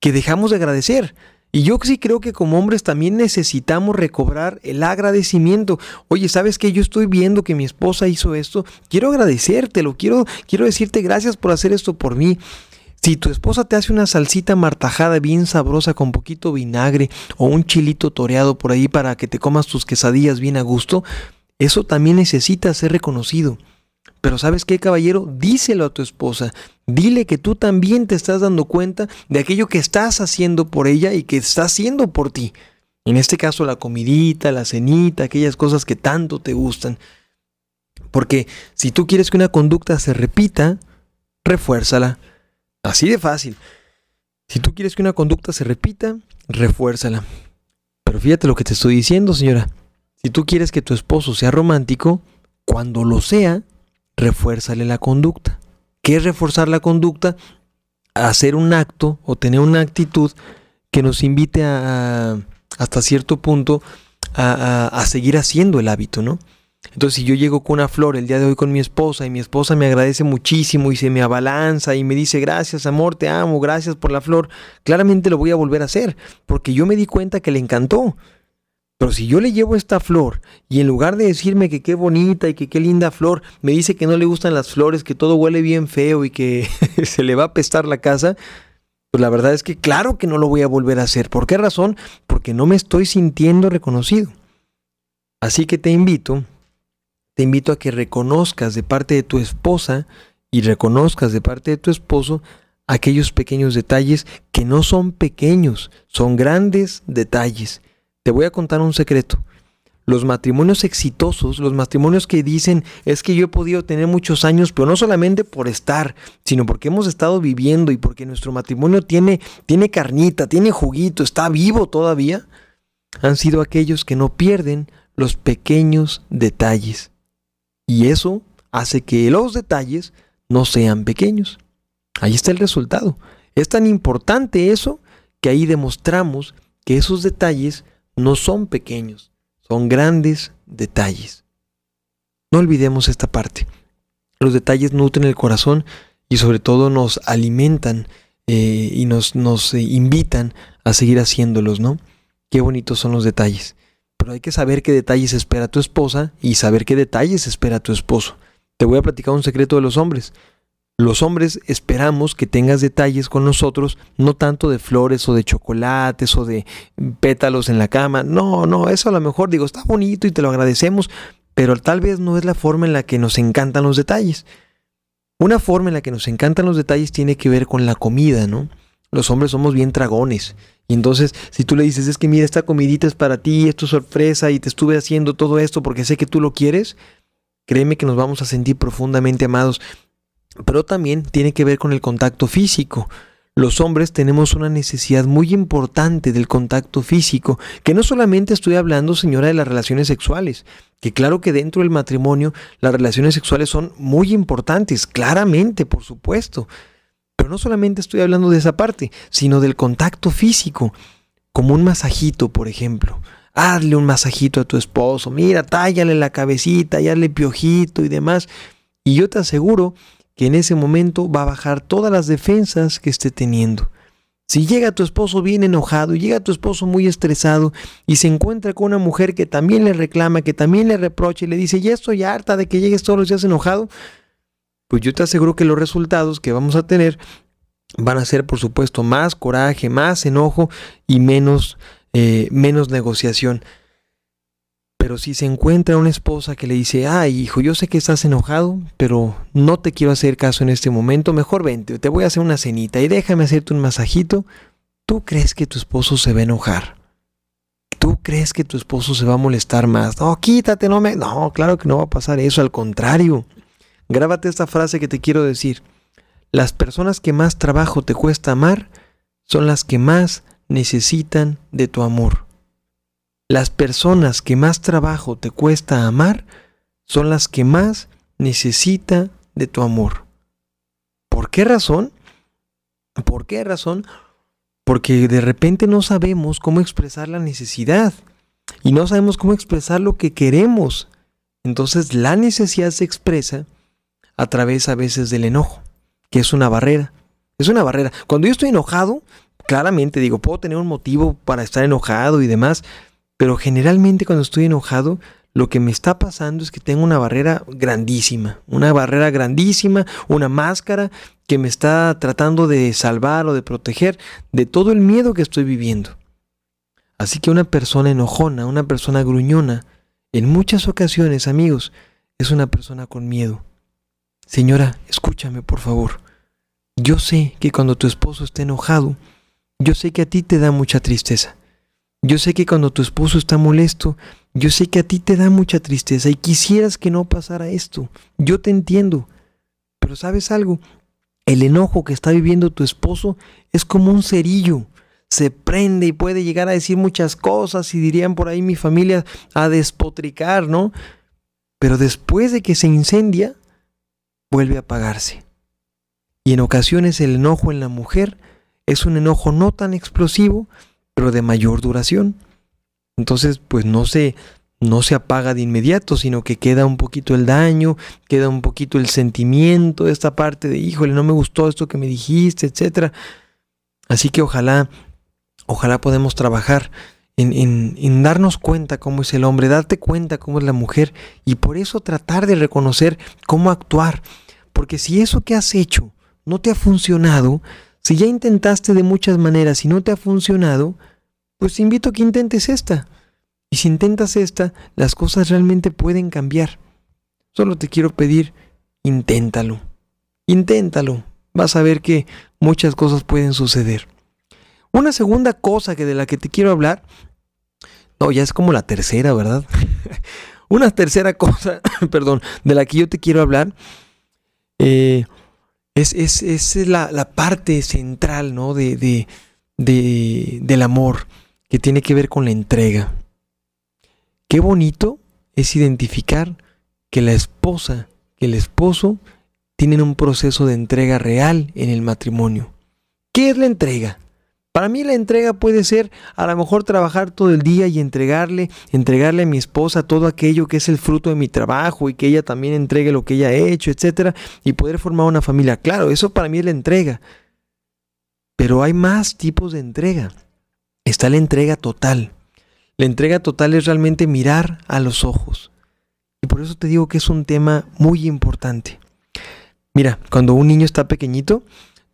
que dejamos de agradecer. Y yo sí creo que como hombres también necesitamos recobrar el agradecimiento. Oye, ¿sabes qué? Yo estoy viendo que mi esposa hizo esto. Quiero agradecértelo. Quiero, quiero decirte gracias por hacer esto por mí. Si tu esposa te hace una salsita martajada bien sabrosa con poquito vinagre o un chilito toreado por ahí para que te comas tus quesadillas bien a gusto, eso también necesita ser reconocido. Pero sabes qué, caballero, díselo a tu esposa. Dile que tú también te estás dando cuenta de aquello que estás haciendo por ella y que está haciendo por ti. En este caso, la comidita, la cenita, aquellas cosas que tanto te gustan. Porque si tú quieres que una conducta se repita, refuérzala. Así de fácil. Si tú quieres que una conducta se repita, refuérzala. Pero fíjate lo que te estoy diciendo, señora. Si tú quieres que tu esposo sea romántico, cuando lo sea, refuérzale la conducta. ¿Qué es reforzar la conducta? Hacer un acto o tener una actitud que nos invite a, hasta cierto punto a, a seguir haciendo el hábito, ¿no? Entonces, si yo llego con una flor el día de hoy con mi esposa y mi esposa me agradece muchísimo y se me abalanza y me dice gracias amor, te amo, gracias por la flor, claramente lo voy a volver a hacer porque yo me di cuenta que le encantó. Pero si yo le llevo esta flor y en lugar de decirme que qué bonita y que qué linda flor, me dice que no le gustan las flores, que todo huele bien feo y que se le va a apestar la casa, pues la verdad es que claro que no lo voy a volver a hacer. ¿Por qué razón? Porque no me estoy sintiendo reconocido. Así que te invito te invito a que reconozcas de parte de tu esposa y reconozcas de parte de tu esposo aquellos pequeños detalles que no son pequeños, son grandes detalles. Te voy a contar un secreto. Los matrimonios exitosos, los matrimonios que dicen es que yo he podido tener muchos años, pero no solamente por estar, sino porque hemos estado viviendo y porque nuestro matrimonio tiene, tiene carnita, tiene juguito, está vivo todavía, han sido aquellos que no pierden los pequeños detalles. Y eso hace que los detalles no sean pequeños. Ahí está el resultado. Es tan importante eso que ahí demostramos que esos detalles no son pequeños, son grandes detalles. No olvidemos esta parte. Los detalles nutren el corazón y sobre todo nos alimentan eh, y nos, nos eh, invitan a seguir haciéndolos, ¿no? Qué bonitos son los detalles pero hay que saber qué detalles espera tu esposa y saber qué detalles espera tu esposo. Te voy a platicar un secreto de los hombres. Los hombres esperamos que tengas detalles con nosotros, no tanto de flores o de chocolates o de pétalos en la cama. No, no, eso a lo mejor digo, está bonito y te lo agradecemos, pero tal vez no es la forma en la que nos encantan los detalles. Una forma en la que nos encantan los detalles tiene que ver con la comida, ¿no? Los hombres somos bien dragones y entonces, si tú le dices, es que mira, esta comidita es para ti, es sorpresa y te estuve haciendo todo esto porque sé que tú lo quieres, créeme que nos vamos a sentir profundamente amados. Pero también tiene que ver con el contacto físico. Los hombres tenemos una necesidad muy importante del contacto físico, que no solamente estoy hablando, señora, de las relaciones sexuales, que claro que dentro del matrimonio las relaciones sexuales son muy importantes, claramente, por supuesto, pero no solamente estoy hablando de esa parte, sino del contacto físico, como un masajito, por ejemplo. Hazle un masajito a tu esposo, mira, tállale la cabecita, hazle piojito y demás. Y yo te aseguro que en ese momento va a bajar todas las defensas que esté teniendo. Si llega tu esposo bien enojado, llega tu esposo muy estresado y se encuentra con una mujer que también le reclama, que también le reprocha y le dice, ya estoy harta de que llegues todos los días enojado, pues yo te aseguro que los resultados que vamos a tener van a ser, por supuesto, más coraje, más enojo y menos, eh, menos negociación. Pero si se encuentra una esposa que le dice, ay hijo, yo sé que estás enojado, pero no te quiero hacer caso en este momento, mejor vente, te voy a hacer una cenita y déjame hacerte un masajito, ¿tú crees que tu esposo se va a enojar? ¿Tú crees que tu esposo se va a molestar más? No, quítate, no me... No, claro que no va a pasar eso, al contrario. Grábate esta frase que te quiero decir. Las personas que más trabajo te cuesta amar son las que más necesitan de tu amor. Las personas que más trabajo te cuesta amar son las que más necesita de tu amor. ¿Por qué razón? ¿Por qué razón? Porque de repente no sabemos cómo expresar la necesidad y no sabemos cómo expresar lo que queremos. Entonces la necesidad se expresa a través a veces del enojo, que es una barrera. Es una barrera. Cuando yo estoy enojado, claramente digo, puedo tener un motivo para estar enojado y demás, pero generalmente cuando estoy enojado, lo que me está pasando es que tengo una barrera grandísima, una barrera grandísima, una máscara que me está tratando de salvar o de proteger de todo el miedo que estoy viviendo. Así que una persona enojona, una persona gruñona, en muchas ocasiones, amigos, es una persona con miedo. Señora, escúchame por favor. Yo sé que cuando tu esposo está enojado, yo sé que a ti te da mucha tristeza. Yo sé que cuando tu esposo está molesto, yo sé que a ti te da mucha tristeza y quisieras que no pasara esto. Yo te entiendo. Pero sabes algo, el enojo que está viviendo tu esposo es como un cerillo. Se prende y puede llegar a decir muchas cosas y dirían por ahí mi familia a despotricar, ¿no? Pero después de que se incendia, vuelve a apagarse. Y en ocasiones el enojo en la mujer es un enojo no tan explosivo, pero de mayor duración. Entonces, pues no se, no se apaga de inmediato, sino que queda un poquito el daño, queda un poquito el sentimiento de esta parte de, híjole, no me gustó esto que me dijiste, etc. Así que ojalá, ojalá podemos trabajar en, en, en, darnos cuenta cómo es el hombre, darte cuenta cómo es la mujer y por eso tratar de reconocer cómo actuar. Porque si eso que has hecho no te ha funcionado, si ya intentaste de muchas maneras y no te ha funcionado, pues te invito a que intentes esta. Y si intentas esta, las cosas realmente pueden cambiar. Solo te quiero pedir, inténtalo. Inténtalo. Vas a ver que muchas cosas pueden suceder. Una segunda cosa que de la que te quiero hablar, no, ya es como la tercera, ¿verdad? Una tercera cosa, perdón, de la que yo te quiero hablar, eh, es, es, es la, la, parte central ¿no? de, de, de, del amor que tiene que ver con la entrega. Qué bonito es identificar que la esposa, que el esposo tienen un proceso de entrega real en el matrimonio. ¿Qué es la entrega? Para mí la entrega puede ser a lo mejor trabajar todo el día y entregarle, entregarle a mi esposa todo aquello que es el fruto de mi trabajo y que ella también entregue lo que ella ha hecho, etcétera, y poder formar una familia. Claro, eso para mí es la entrega. Pero hay más tipos de entrega. Está la entrega total. La entrega total es realmente mirar a los ojos. Y por eso te digo que es un tema muy importante. Mira, cuando un niño está pequeñito,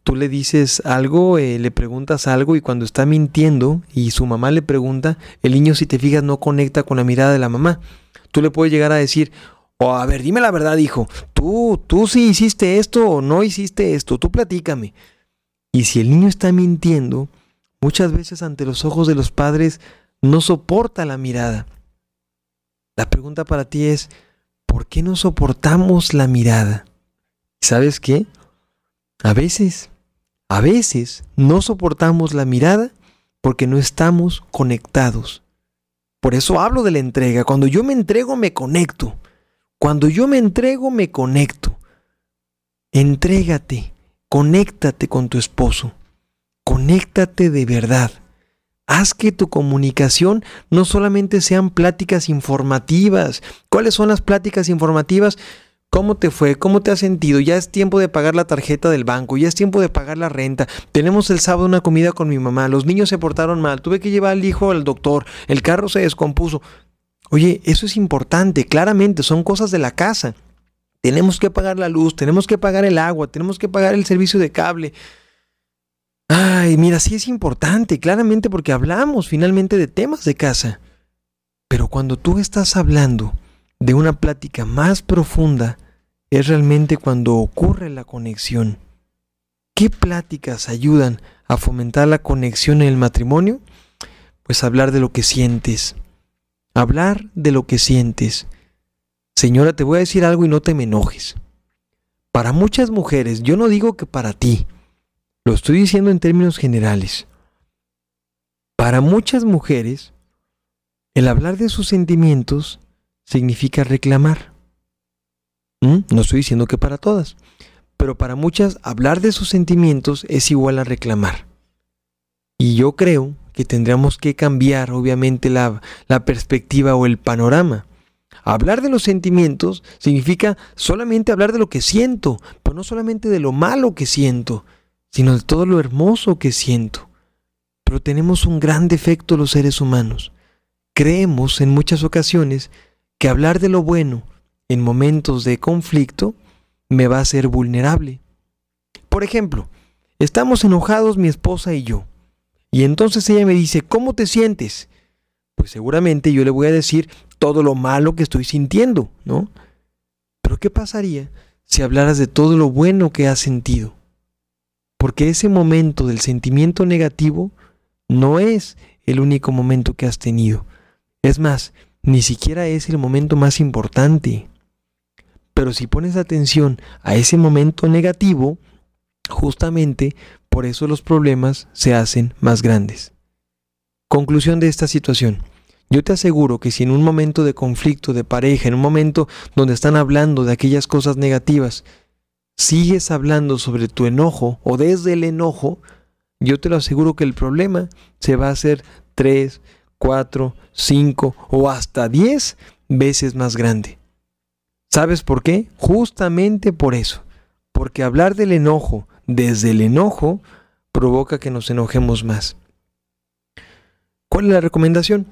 tú le dices algo, eh, le preguntas algo y cuando está mintiendo y su mamá le pregunta, el niño si te fijas no conecta con la mirada de la mamá. Tú le puedes llegar a decir, oh, a ver, dime la verdad, hijo, tú, tú sí hiciste esto o no hiciste esto, tú platícame. Y si el niño está mintiendo, muchas veces ante los ojos de los padres no soporta la mirada. La pregunta para ti es, ¿por qué no soportamos la mirada? ¿Sabes qué? A veces a veces no soportamos la mirada porque no estamos conectados. Por eso hablo de la entrega. Cuando yo me entrego, me conecto. Cuando yo me entrego, me conecto. Entrégate, conéctate con tu esposo. Conéctate de verdad. Haz que tu comunicación no solamente sean pláticas informativas. ¿Cuáles son las pláticas informativas? ¿Cómo te fue? ¿Cómo te has sentido? Ya es tiempo de pagar la tarjeta del banco, ya es tiempo de pagar la renta. Tenemos el sábado una comida con mi mamá, los niños se portaron mal, tuve que llevar al hijo al doctor, el carro se descompuso. Oye, eso es importante, claramente, son cosas de la casa. Tenemos que pagar la luz, tenemos que pagar el agua, tenemos que pagar el servicio de cable. Ay, mira, sí es importante, claramente, porque hablamos finalmente de temas de casa. Pero cuando tú estás hablando de una plática más profunda, es realmente cuando ocurre la conexión. ¿Qué pláticas ayudan a fomentar la conexión en el matrimonio? Pues hablar de lo que sientes. Hablar de lo que sientes. Señora, te voy a decir algo y no te me enojes. Para muchas mujeres, yo no digo que para ti, lo estoy diciendo en términos generales. Para muchas mujeres, el hablar de sus sentimientos significa reclamar. ¿Mm? No estoy diciendo que para todas, pero para muchas hablar de sus sentimientos es igual a reclamar. Y yo creo que tendríamos que cambiar obviamente la, la perspectiva o el panorama. Hablar de los sentimientos significa solamente hablar de lo que siento, pero no solamente de lo malo que siento, sino de todo lo hermoso que siento. Pero tenemos un gran defecto los seres humanos. Creemos en muchas ocasiones que hablar de lo bueno en momentos de conflicto me va a hacer vulnerable. Por ejemplo, estamos enojados mi esposa y yo, y entonces ella me dice, ¿cómo te sientes? Pues seguramente yo le voy a decir todo lo malo que estoy sintiendo, ¿no? Pero ¿qué pasaría si hablaras de todo lo bueno que has sentido? Porque ese momento del sentimiento negativo no es el único momento que has tenido. Es más, ni siquiera es el momento más importante. Pero si pones atención a ese momento negativo, justamente por eso los problemas se hacen más grandes. Conclusión de esta situación. Yo te aseguro que si en un momento de conflicto de pareja, en un momento donde están hablando de aquellas cosas negativas, sigues hablando sobre tu enojo o desde el enojo, yo te lo aseguro que el problema se va a hacer tres, cuatro, cinco o hasta diez veces más grande. ¿Sabes por qué? Justamente por eso. Porque hablar del enojo desde el enojo provoca que nos enojemos más. ¿Cuál es la recomendación?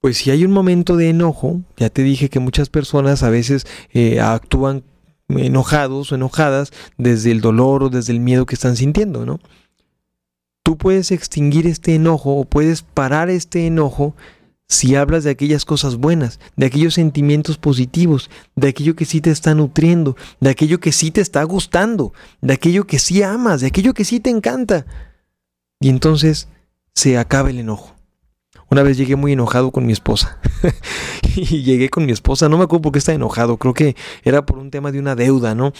Pues si hay un momento de enojo, ya te dije que muchas personas a veces eh, actúan enojados o enojadas desde el dolor o desde el miedo que están sintiendo, ¿no? Tú puedes extinguir este enojo o puedes parar este enojo si hablas de aquellas cosas buenas, de aquellos sentimientos positivos, de aquello que sí te está nutriendo, de aquello que sí te está gustando, de aquello que sí amas, de aquello que sí te encanta. Y entonces se acaba el enojo. Una vez llegué muy enojado con mi esposa. y llegué con mi esposa, no me acuerdo por qué estaba enojado, creo que era por un tema de una deuda, ¿no?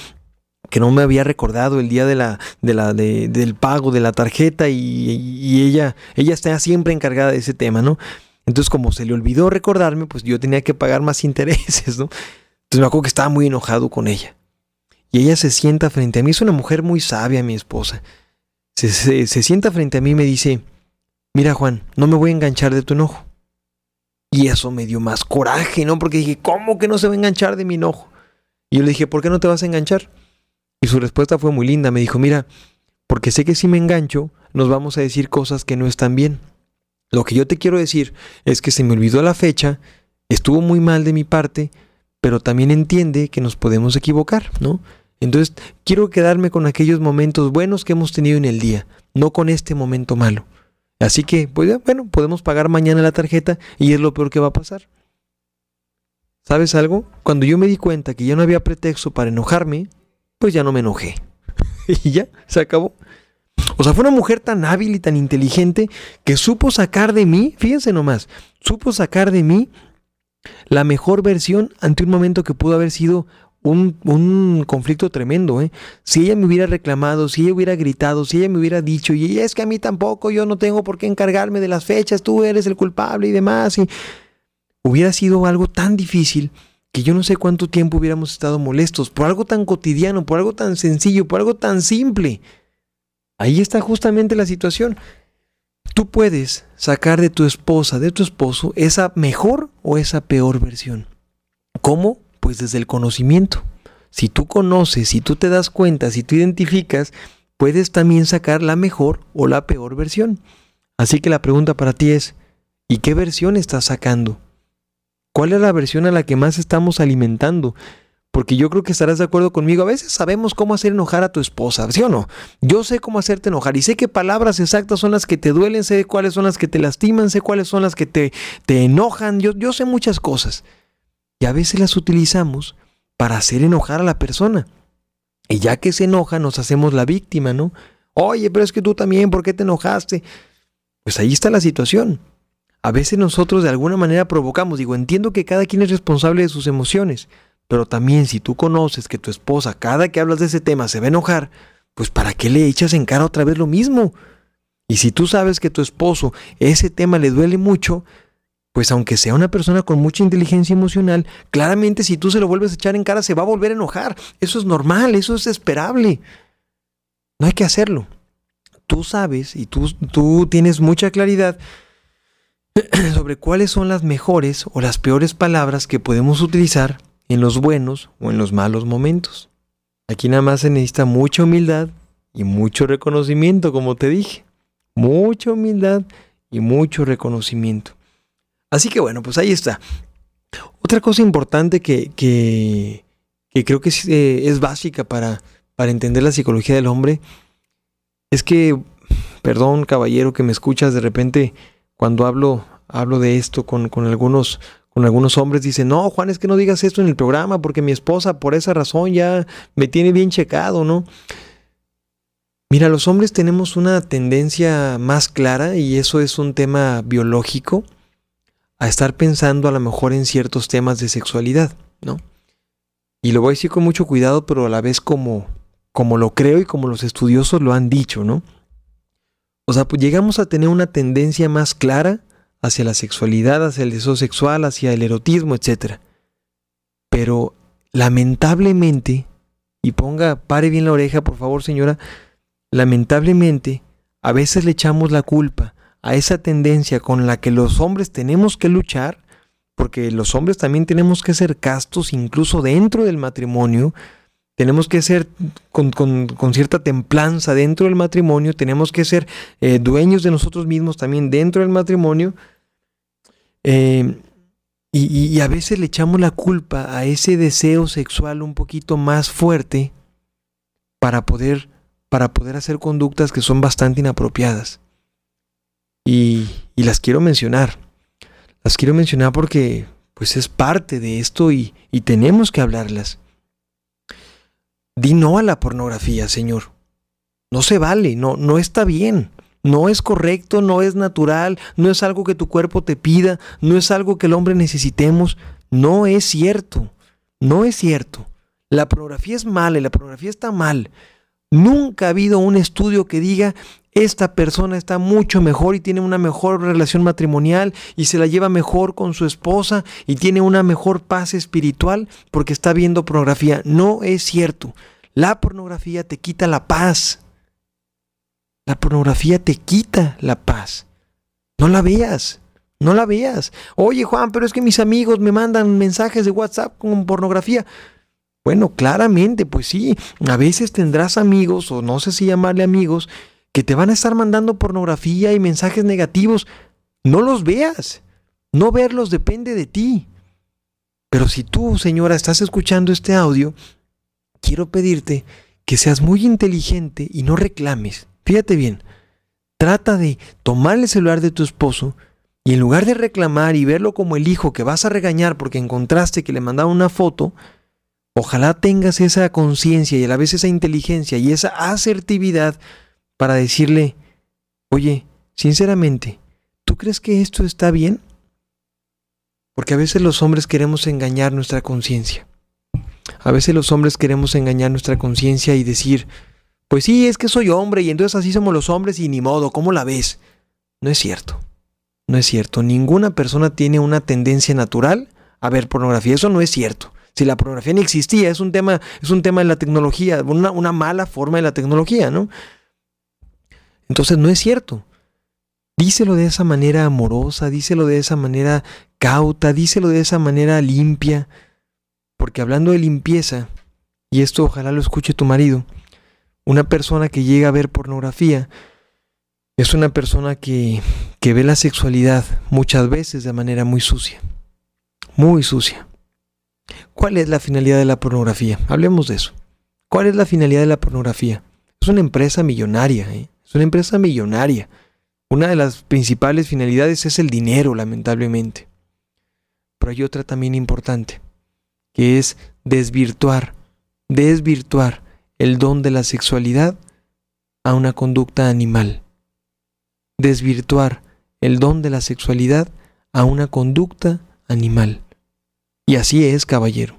Que no me había recordado el día de la, de la, del pago de la tarjeta y, ella, ella está siempre encargada de ese tema, ¿no? Entonces, como se le olvidó recordarme, pues yo tenía que pagar más intereses, ¿no? Entonces me acuerdo que estaba muy enojado con ella. Y ella se sienta frente a mí, es una mujer muy sabia, mi esposa. Se, se sienta frente a mí y me dice, mira Juan, no me voy a enganchar de tu enojo. Y eso me dio más coraje, ¿no? Porque dije, ¿cómo que no se va a enganchar de mi enojo? Y yo le dije, ¿por qué no te vas a enganchar? Y su respuesta fue muy linda, me dijo, mira, porque sé que si me engancho, nos vamos a decir cosas que no están bien. Lo que yo te quiero decir es que se me olvidó la fecha, estuvo muy mal de mi parte, pero también entiende que nos podemos equivocar, ¿no? Entonces, quiero quedarme con aquellos momentos buenos que hemos tenido en el día, no con este momento malo. Así que, pues bueno, podemos pagar mañana la tarjeta y es lo peor que va a pasar. ¿Sabes algo? Cuando yo me di cuenta que ya no había pretexto para enojarme, pues ya no me enojé. y ya, se acabó. O sea, fue una mujer tan hábil y tan inteligente que supo sacar de mí, fíjense nomás, supo sacar de mí la mejor versión ante un momento que pudo haber sido un, conflicto tremendo. ¿eh? Si ella me hubiera reclamado, si ella hubiera gritado, si ella me hubiera dicho, y es que a mí tampoco, yo no tengo por qué encargarme de las fechas, tú eres el culpable y demás, y hubiera sido algo tan difícil yo no sé cuánto tiempo hubiéramos estado molestos por algo tan cotidiano, por algo tan sencillo, por algo tan simple. Ahí está justamente la situación. Tú puedes sacar de tu esposa, de tu esposo, esa mejor o esa peor versión. ¿Cómo? Pues desde el conocimiento. Si tú conoces, si tú te das cuenta, si tú identificas, puedes también sacar la mejor o la peor versión. Así que la pregunta para ti es, ¿y qué versión estás sacando? ¿Cuál es la versión a la que más estamos alimentando? Porque yo creo que estarás de acuerdo conmigo. A veces sabemos cómo hacer enojar a tu esposa, ¿sí o no? Yo sé cómo hacerte enojar y sé qué palabras exactas son las que te duelen, sé cuáles son las que te lastiman, sé cuáles son las que te, te enojan. Yo, yo sé muchas cosas. Y a veces las utilizamos para hacer enojar a la persona. Y ya que se enoja, nos hacemos la víctima, ¿no? Oye, pero es que tú también, ¿por qué te enojaste? Pues ahí está la situación. A veces nosotros de alguna manera provocamos, digo, entiendo que cada quien es responsable de sus emociones, pero también si tú conoces que tu esposa cada que hablas de ese tema se va a enojar, pues ¿para qué le echas en cara otra vez lo mismo? Y si tú sabes que tu esposo ese tema le duele mucho, pues aunque sea una persona con mucha inteligencia emocional, claramente si tú se lo vuelves a echar en cara se va a volver a enojar. Eso es normal, eso es esperable. No hay que hacerlo. Tú sabes y tú, tú tienes mucha claridad sobre cuáles son las mejores o las peores palabras que podemos utilizar en los buenos o en los malos momentos. Aquí nada más se necesita mucha humildad y mucho reconocimiento, como te dije. Mucha humildad y mucho reconocimiento. Así que bueno, pues ahí está. Otra cosa importante que, que, creo que es, eh, es básica para, para entender la psicología del hombre es que, perdón caballero que me escuchas de repente cuando hablo, hablo de esto con, con algunos con algunos hombres dicen, no, Juan, es que no digas esto en el programa porque mi esposa por esa razón ya me tiene bien checado, ¿no? Mira, los hombres tenemos una tendencia más clara y eso es un tema biológico a estar pensando a lo mejor en ciertos temas de sexualidad, ¿no? Y lo voy a decir con mucho cuidado, pero a la vez como, como lo creo y como los estudiosos lo han dicho, ¿no? O sea, pues llegamos a tener una tendencia más clara hacia la sexualidad, hacia el deseo sexual, hacia el erotismo, etc. Pero lamentablemente, y ponga, pare bien la oreja, por favor, señora, lamentablemente, a veces le echamos la culpa a esa tendencia con la que los hombres tenemos que luchar, porque los hombres también tenemos que ser castos incluso dentro del matrimonio, tenemos que ser con, cierta templanza dentro del matrimonio, tenemos que ser eh, dueños de nosotros mismos también dentro del matrimonio. Eh, y, a veces le echamos la culpa a ese deseo sexual un poquito más fuerte para poder, para poder hacer conductas que son bastante inapropiadas. Y, y las quiero mencionar. Las quiero mencionar porque pues es parte de esto y, y tenemos que hablarlas. Di no a la pornografía, Señor. No se vale, no, no está bien. No es correcto, no es natural, no es algo que tu cuerpo te pida, no es algo que el hombre necesitemos. No es cierto, no es cierto. La pornografía es mala y la pornografía está mal. Nunca ha habido un estudio que diga esta persona está mucho mejor y tiene una mejor relación matrimonial y se la lleva mejor con su esposa y tiene una mejor paz espiritual porque está viendo pornografía. No es cierto. La pornografía te quita la paz. La pornografía te quita la paz. No la veas. No la veas. Oye Juan, pero es que mis amigos me mandan mensajes de WhatsApp con pornografía. Bueno, claramente, pues sí, a veces tendrás amigos, o no sé si llamarle amigos, que te van a estar mandando pornografía y mensajes negativos, no los veas. No verlos depende de ti. Pero si tú, señora, estás escuchando este audio, quiero pedirte que seas muy inteligente y no reclames. Fíjate bien, trata de tomar el celular de tu esposo y en lugar de reclamar y verlo como el hijo que vas a regañar porque encontraste que le mandaba una foto, ojalá tengas esa conciencia y a la vez esa inteligencia y esa asertividad para decirle, oye, sinceramente, ¿tú crees que esto está bien? Porque a veces los hombres queremos engañar nuestra conciencia. A veces los hombres queremos engañar nuestra conciencia y decir, pues sí, es que soy hombre y entonces así somos los hombres y ni modo, ¿cómo la ves? No es cierto. No es cierto. Ninguna persona tiene una tendencia natural a ver pornografía. Eso no es cierto. Si la pornografía ni existía, es un tema, es un tema de la tecnología, una, una mala forma de la tecnología, ¿no? Entonces no es cierto. Díselo de esa manera amorosa, díselo de esa manera cauta, díselo de esa manera limpia. Porque hablando de limpieza, y esto ojalá lo escuche tu marido, una persona que llega a ver pornografía es una persona que, que ve la sexualidad muchas veces de manera muy sucia. Muy sucia. ¿Cuál es la finalidad de la pornografía? Hablemos de eso. ¿Cuál es la finalidad de la pornografía? Es una empresa millonaria, ¿eh? Es una empresa millonaria. Una de las principales finalidades es el dinero, lamentablemente. Pero hay otra también importante, que es desvirtuar, desvirtuar el don de la sexualidad a una conducta animal. Desvirtuar el don de la sexualidad a una conducta animal. Y así es, caballero.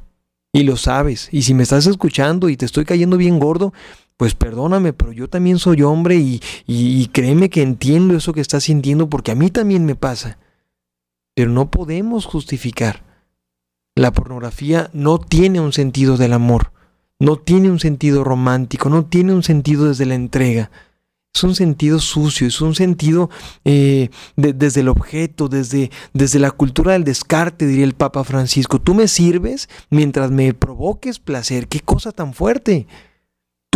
Y lo sabes. Y si me estás escuchando y te estoy cayendo bien gordo, pues perdóname, pero yo también soy hombre y, y, créeme que entiendo eso que estás sintiendo porque a mí también me pasa. Pero no podemos justificar. La pornografía no tiene un sentido del amor, no tiene un sentido romántico, no tiene un sentido desde la entrega es un sentido sucio, es un sentido eh, desde el objeto, desde, desde la cultura del descarte, diría el Papa Francisco. Tú me sirves mientras me provoques placer. Qué cosa tan fuerte.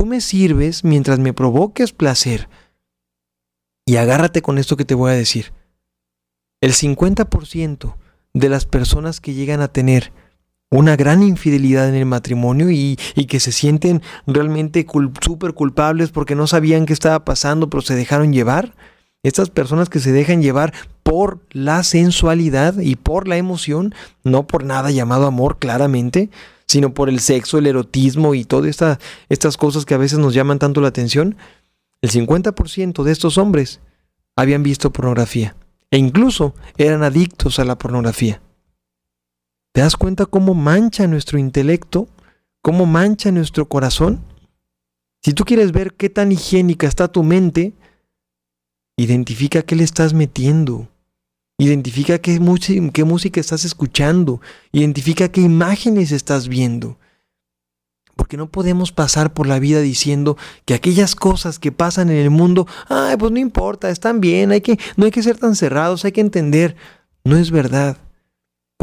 Tú me sirves mientras me provoques placer. Y agárrate con esto que te voy a decir. El 50% de las personas que llegan a tener una gran infidelidad en el matrimonio y, que se sienten realmente súper culpables porque no sabían qué estaba pasando, pero se dejaron llevar. Estas personas que se dejan llevar por la sensualidad y por la emoción, no por nada llamado amor claramente, sino por el sexo, el erotismo y todas estas cosas que a veces nos llaman tanto la atención, el 50% de estos hombres habían visto pornografía e incluso eran adictos a la pornografía. ¿Te das cuenta cómo mancha nuestro intelecto? ¿Cómo mancha nuestro corazón? Si tú quieres ver qué tan higiénica está tu mente, identifica qué le estás metiendo. Identifica qué, qué música estás escuchando. Identifica qué imágenes estás viendo. Porque no podemos pasar por la vida diciendo que aquellas cosas que pasan en el mundo, ay, pues no importa, están bien, hay que, no hay que ser tan cerrados, hay que entender. No es verdad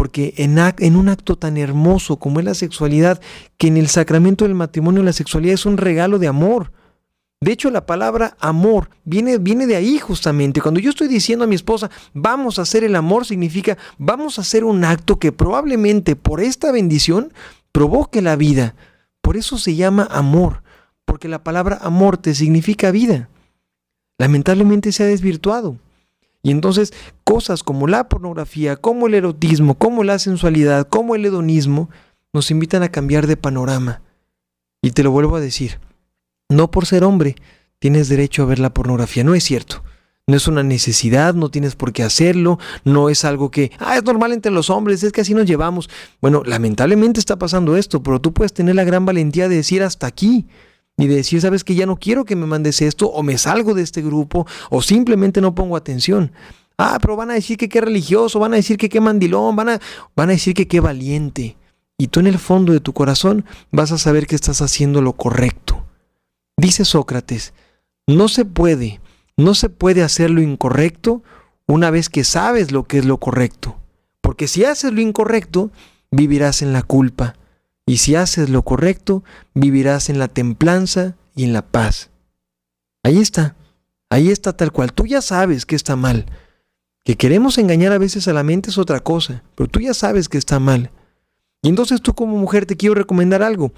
porque en, un acto tan hermoso como es la sexualidad, que en el sacramento del matrimonio la sexualidad es un regalo de amor. De hecho, la palabra amor viene, viene de ahí justamente. Cuando yo estoy diciendo a mi esposa, vamos a hacer el amor, significa vamos a hacer un acto que probablemente por esta bendición provoque la vida. Por eso se llama amor, porque la palabra amor te significa vida. Lamentablemente se ha desvirtuado. Y entonces cosas como la pornografía, como el erotismo, como la sensualidad, como el hedonismo, nos invitan a cambiar de panorama. Y te lo vuelvo a decir, no por ser hombre tienes derecho a ver la pornografía, no es cierto. No es una necesidad, no tienes por qué hacerlo, no es algo que, ah, es normal entre los hombres, es que así nos llevamos. Bueno, lamentablemente está pasando esto, pero tú puedes tener la gran valentía de decir hasta aquí y de decir, sabes que ya no quiero que me mandes esto, o me salgo de este grupo, o simplemente no pongo atención. Ah, pero van a decir que qué religioso, van a decir que qué mandilón, van a, van a decir que qué valiente. Y tú en el fondo de tu corazón vas a saber que estás haciendo lo correcto. Dice Sócrates, no se puede, no se puede hacer lo incorrecto una vez que sabes lo que es lo correcto. Porque si haces lo incorrecto, vivirás en la culpa. Y si haces lo correcto, vivirás en la templanza y en la paz. Ahí está, ahí está tal cual. Tú ya sabes que está mal. Que queremos engañar a veces a la mente es otra cosa, pero tú ya sabes que está mal. Y entonces tú como mujer te quiero recomendar algo.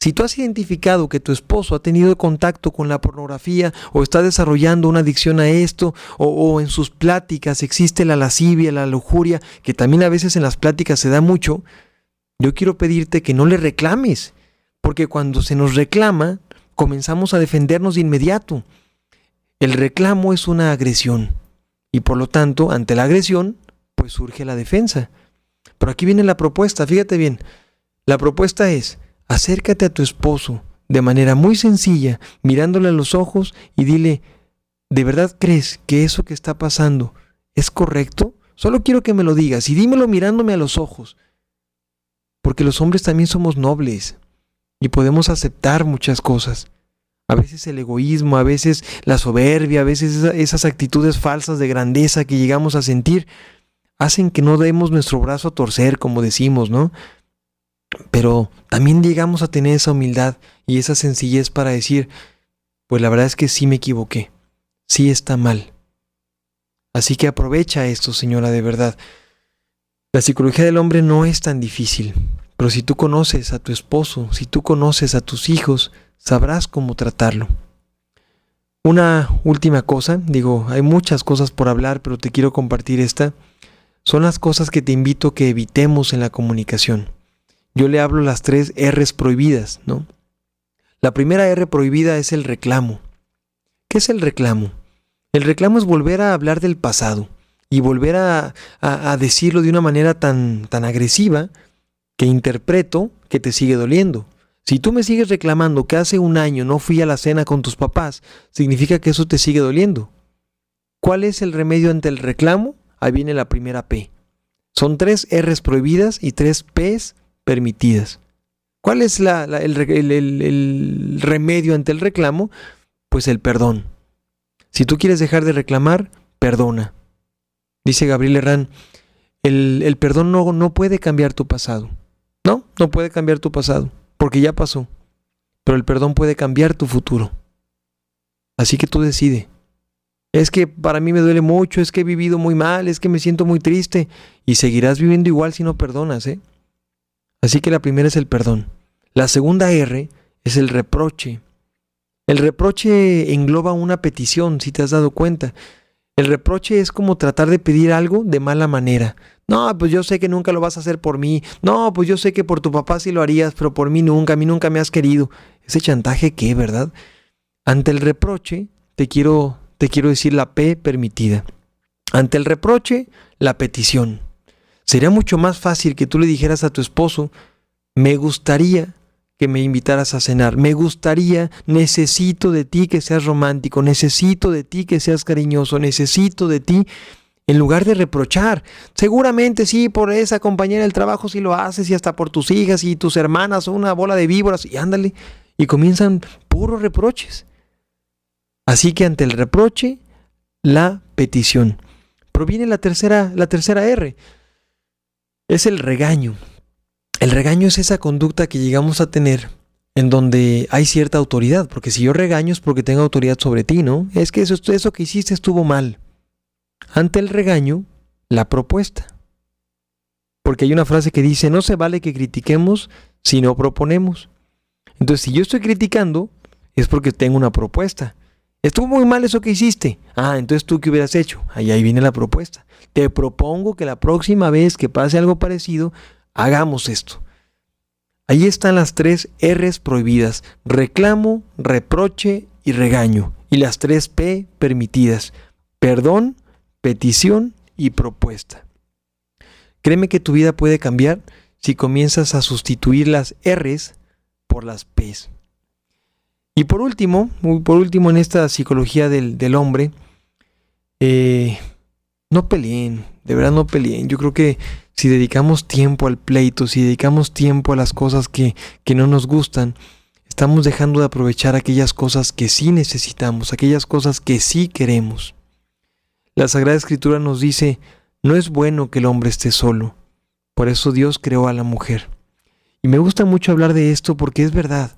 Si tú has identificado que tu esposo ha tenido contacto con la pornografía o está desarrollando una adicción a esto o, en sus pláticas existe la lascivia, la lujuria, que también a veces en las pláticas se da mucho, yo quiero pedirte que no le reclames, porque cuando se nos reclama, comenzamos a defendernos de inmediato. El reclamo es una agresión y por lo tanto, ante la agresión, pues surge la defensa. Pero aquí viene la propuesta, fíjate bien. La propuesta es, acércate a tu esposo de manera muy sencilla, mirándole a los ojos y dile, ¿de verdad crees que eso que está pasando es correcto? Solo quiero que me lo digas y dímelo mirándome a los ojos porque los hombres también somos nobles y podemos aceptar muchas cosas. A veces el egoísmo, a veces la soberbia, a veces esas actitudes falsas de grandeza que llegamos a sentir, hacen que no demos nuestro brazo a torcer, como decimos, ¿no? Pero también llegamos a tener esa humildad y esa sencillez para decir, pues la verdad es que sí me equivoqué, sí está mal. Así que aprovecha esto, señora, de verdad. La psicología del hombre no es tan difícil, pero si tú conoces a tu esposo, si tú conoces a tus hijos, sabrás cómo tratarlo. Una última cosa, digo, hay muchas cosas por hablar, pero te quiero compartir esta. Son las cosas que te invito que evitemos en la comunicación. Yo le hablo las tres R's prohibidas, ¿no? La primera R prohibida es el reclamo. ¿Qué es el reclamo? El reclamo es volver a hablar del pasado y volver a, decirlo de una manera tan, tan agresiva que interpreto que te sigue doliendo. Si tú me sigues reclamando que hace un año no fui a la cena con tus papás, significa que eso te sigue doliendo. ¿Cuál es el remedio ante el reclamo? Ahí viene la primera P. Son tres R's prohibidas y tres P's permitidas. ¿Cuál es el, el remedio ante el reclamo? Pues el perdón. Si tú quieres dejar de reclamar, perdona. Dice Gabriel Herrán, el, perdón no, no puede cambiar tu pasado. No, no puede cambiar tu pasado, porque ya pasó. Pero el perdón puede cambiar tu futuro. Así que tú decide. Es que para mí me duele mucho, es que he vivido muy mal, es que me siento muy triste. Y seguirás viviendo igual si no perdonas, ¿eh? Así que la primera es el perdón. La segunda R es el reproche. El reproche engloba una petición, si te has dado cuenta. El reproche es como tratar de pedir algo de mala manera. No, pues yo sé que nunca lo vas a hacer por mí. No, pues yo sé que por tu papá sí lo harías, pero por mí nunca, a mí nunca me has querido. Ese chantaje qué, ¿verdad? Ante el reproche, te quiero, te quiero decir la P permitida. Ante el reproche, la petición. Sería mucho más fácil que tú le dijeras a tu esposo, me gustaría que me invitaras a cenar. Me gustaría, necesito de ti que seas romántico, necesito de ti que seas cariñoso, necesito de ti en lugar de reprochar. Seguramente sí, por esa compañera del trabajo sí lo haces y hasta por tus hijas y tus hermanas, una bola de víboras y ándale. Y comienzan puros reproches. Así que ante el reproche, la petición. Proviene la tercera, la tercera R. Es el regaño. El regaño es esa conducta que llegamos a tener en donde hay cierta autoridad, porque si yo regaño es porque tengo autoridad sobre ti, ¿no? Es que eso, eso que hiciste estuvo mal. Ante el regaño, la propuesta. Porque hay una frase que dice, no se vale que critiquemos si no proponemos. Entonces, si yo estoy criticando, es porque tengo una propuesta. Estuvo muy mal eso que hiciste. Ah, entonces tú qué hubieras hecho. Ahí, ahí viene la propuesta. Te propongo que la próxima vez que pase algo parecido, hagamos esto. Ahí están las tres R's prohibidas, reclamo, reproche y regaño, y las tres P permitidas, perdón, petición y propuesta. Créeme que tu vida puede cambiar si comienzas a sustituir las R's por las P's. Y por último, por último en esta psicología del, hombre, eh, no peleen, de verdad no peleen. Yo creo que si dedicamos tiempo al pleito, si dedicamos tiempo a las cosas que, que no nos gustan, estamos dejando de aprovechar aquellas cosas que sí necesitamos, aquellas cosas que sí queremos. La Sagrada Escritura nos dice, no es bueno que el hombre esté solo, por eso Dios creó a la mujer. Y me gusta mucho hablar de esto porque es verdad,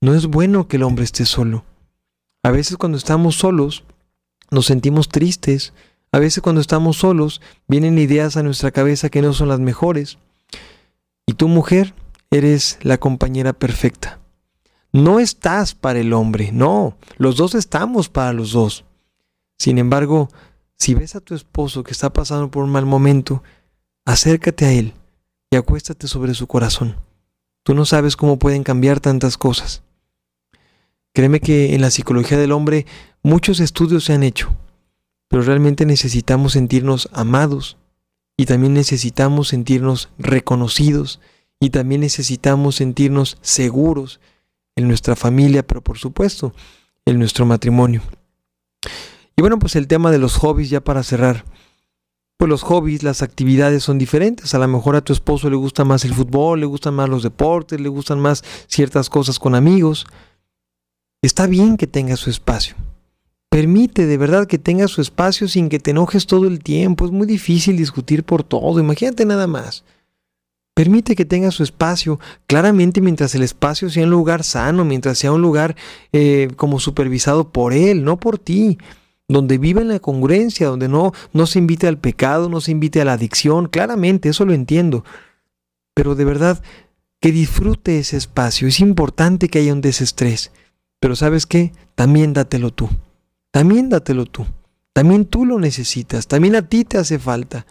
no es bueno que el hombre esté solo. A veces cuando estamos solos, nos sentimos tristes, a veces cuando estamos solos vienen ideas a nuestra cabeza que no son las mejores. Y tu mujer eres la compañera perfecta. No estás para el hombre, no, los dos estamos para los dos. Sin embargo, si ves a tu esposo que está pasando por un mal momento, acércate a él y acuéstate sobre su corazón. Tú no sabes cómo pueden cambiar tantas cosas. Créeme que en la psicología del hombre muchos estudios se han hecho pero realmente necesitamos sentirnos amados y también necesitamos sentirnos reconocidos y también necesitamos sentirnos seguros en nuestra familia, pero por supuesto en nuestro matrimonio. Y bueno, pues el tema de los hobbies ya para cerrar. Pues los hobbies, las actividades son diferentes. A lo mejor a tu esposo le gusta más el fútbol, le gustan más los deportes, le gustan más ciertas cosas con amigos. Está bien que tenga su espacio. Permite de verdad que tenga su espacio sin que te enojes todo el tiempo. Es muy difícil discutir por todo. Imagínate nada más. Permite que tenga su espacio, claramente mientras el espacio sea un lugar sano, mientras sea un lugar eh, como supervisado por él, no por ti. donde vive en la congruencia, donde no, no se invite al pecado, no se invite a la adicción, claramente, eso lo entiendo. Pero de verdad, que disfrute ese espacio. Es importante que haya un desestrés. Pero sabes qué? También dátelo tú. También dátelo tú. También tú lo necesitas. También a ti te hace falta.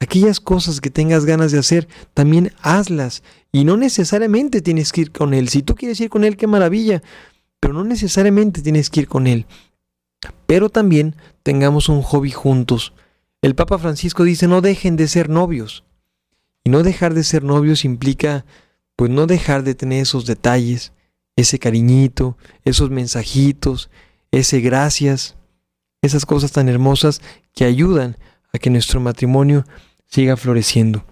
Aquellas cosas que tengas ganas de hacer, también hazlas. Y no necesariamente tienes que ir con él. Si tú quieres ir con él, qué maravilla. Pero no necesariamente tienes que ir con él. Pero también tengamos un hobby juntos. El Papa Francisco dice, no dejen de ser novios. Y no dejar de ser novios implica, pues no dejar de tener esos detalles, ese cariñito, esos mensajitos, ese gracias, esas cosas tan hermosas que ayudan a que nuestro matrimonio siga floreciendo.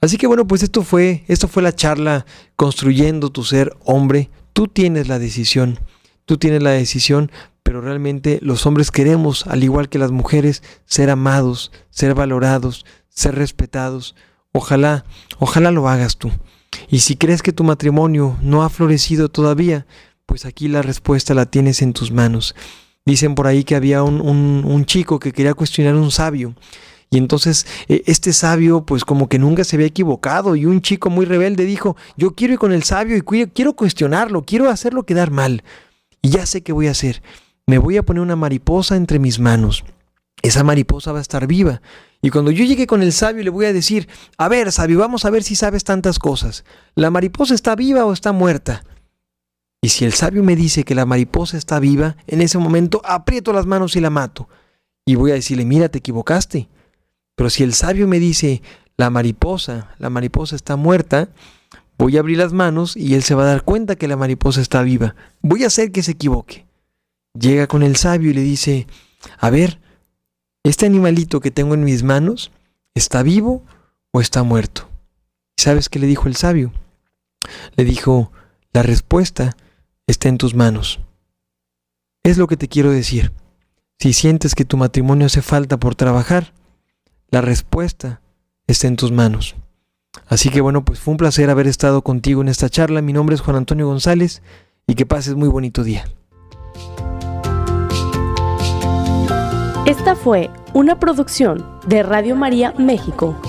Así que bueno, pues esto fue, esto fue la charla construyendo tu ser hombre. Tú tienes la decisión, tú tienes la decisión pero realmente los hombres queremos, al igual que las mujeres, ser amados, ser valorados, ser respetados. Ojalá, ojalá lo hagas tú. Y si crees que tu matrimonio no ha florecido todavía, pues aquí la respuesta la tienes en tus manos. Dicen por ahí que había un, un, chico que quería cuestionar a un sabio. Y entonces e, este sabio pues como que nunca se había equivocado y un chico muy rebelde dijo, yo quiero ir con el sabio y quiero cuestionarlo, quiero hacerlo quedar mal. Y ya sé qué voy a hacer me voy a poner una mariposa entre mis manos. Esa mariposa va a estar viva. Y cuando yo llegue con el sabio le voy a decir, a ver, sabio, vamos a ver si sabes tantas cosas. ¿La mariposa está viva o está muerta? Y si el sabio me dice que la mariposa está viva, en ese momento aprieto las manos y la mato. Y voy a decirle, mira, te equivocaste. Pero si el sabio me dice, la mariposa, la mariposa está muerta, voy a abrir las manos y él se va a dar cuenta que la mariposa está viva. Voy a hacer que se equivoque llega con el sabio y le dice, a ver, ¿este animalito que tengo en mis manos está vivo o está muerto? sabes qué le dijo el sabio? Le dijo, la respuesta está en tus manos. Es lo que te quiero decir. Si sientes que tu matrimonio hace falta por trabajar, la respuesta está en tus manos. Así que bueno, pues fue un placer haber estado contigo en esta charla. Mi nombre es Juan Antonio González y que pases muy bonito día. Esta fue una producción de Radio María México.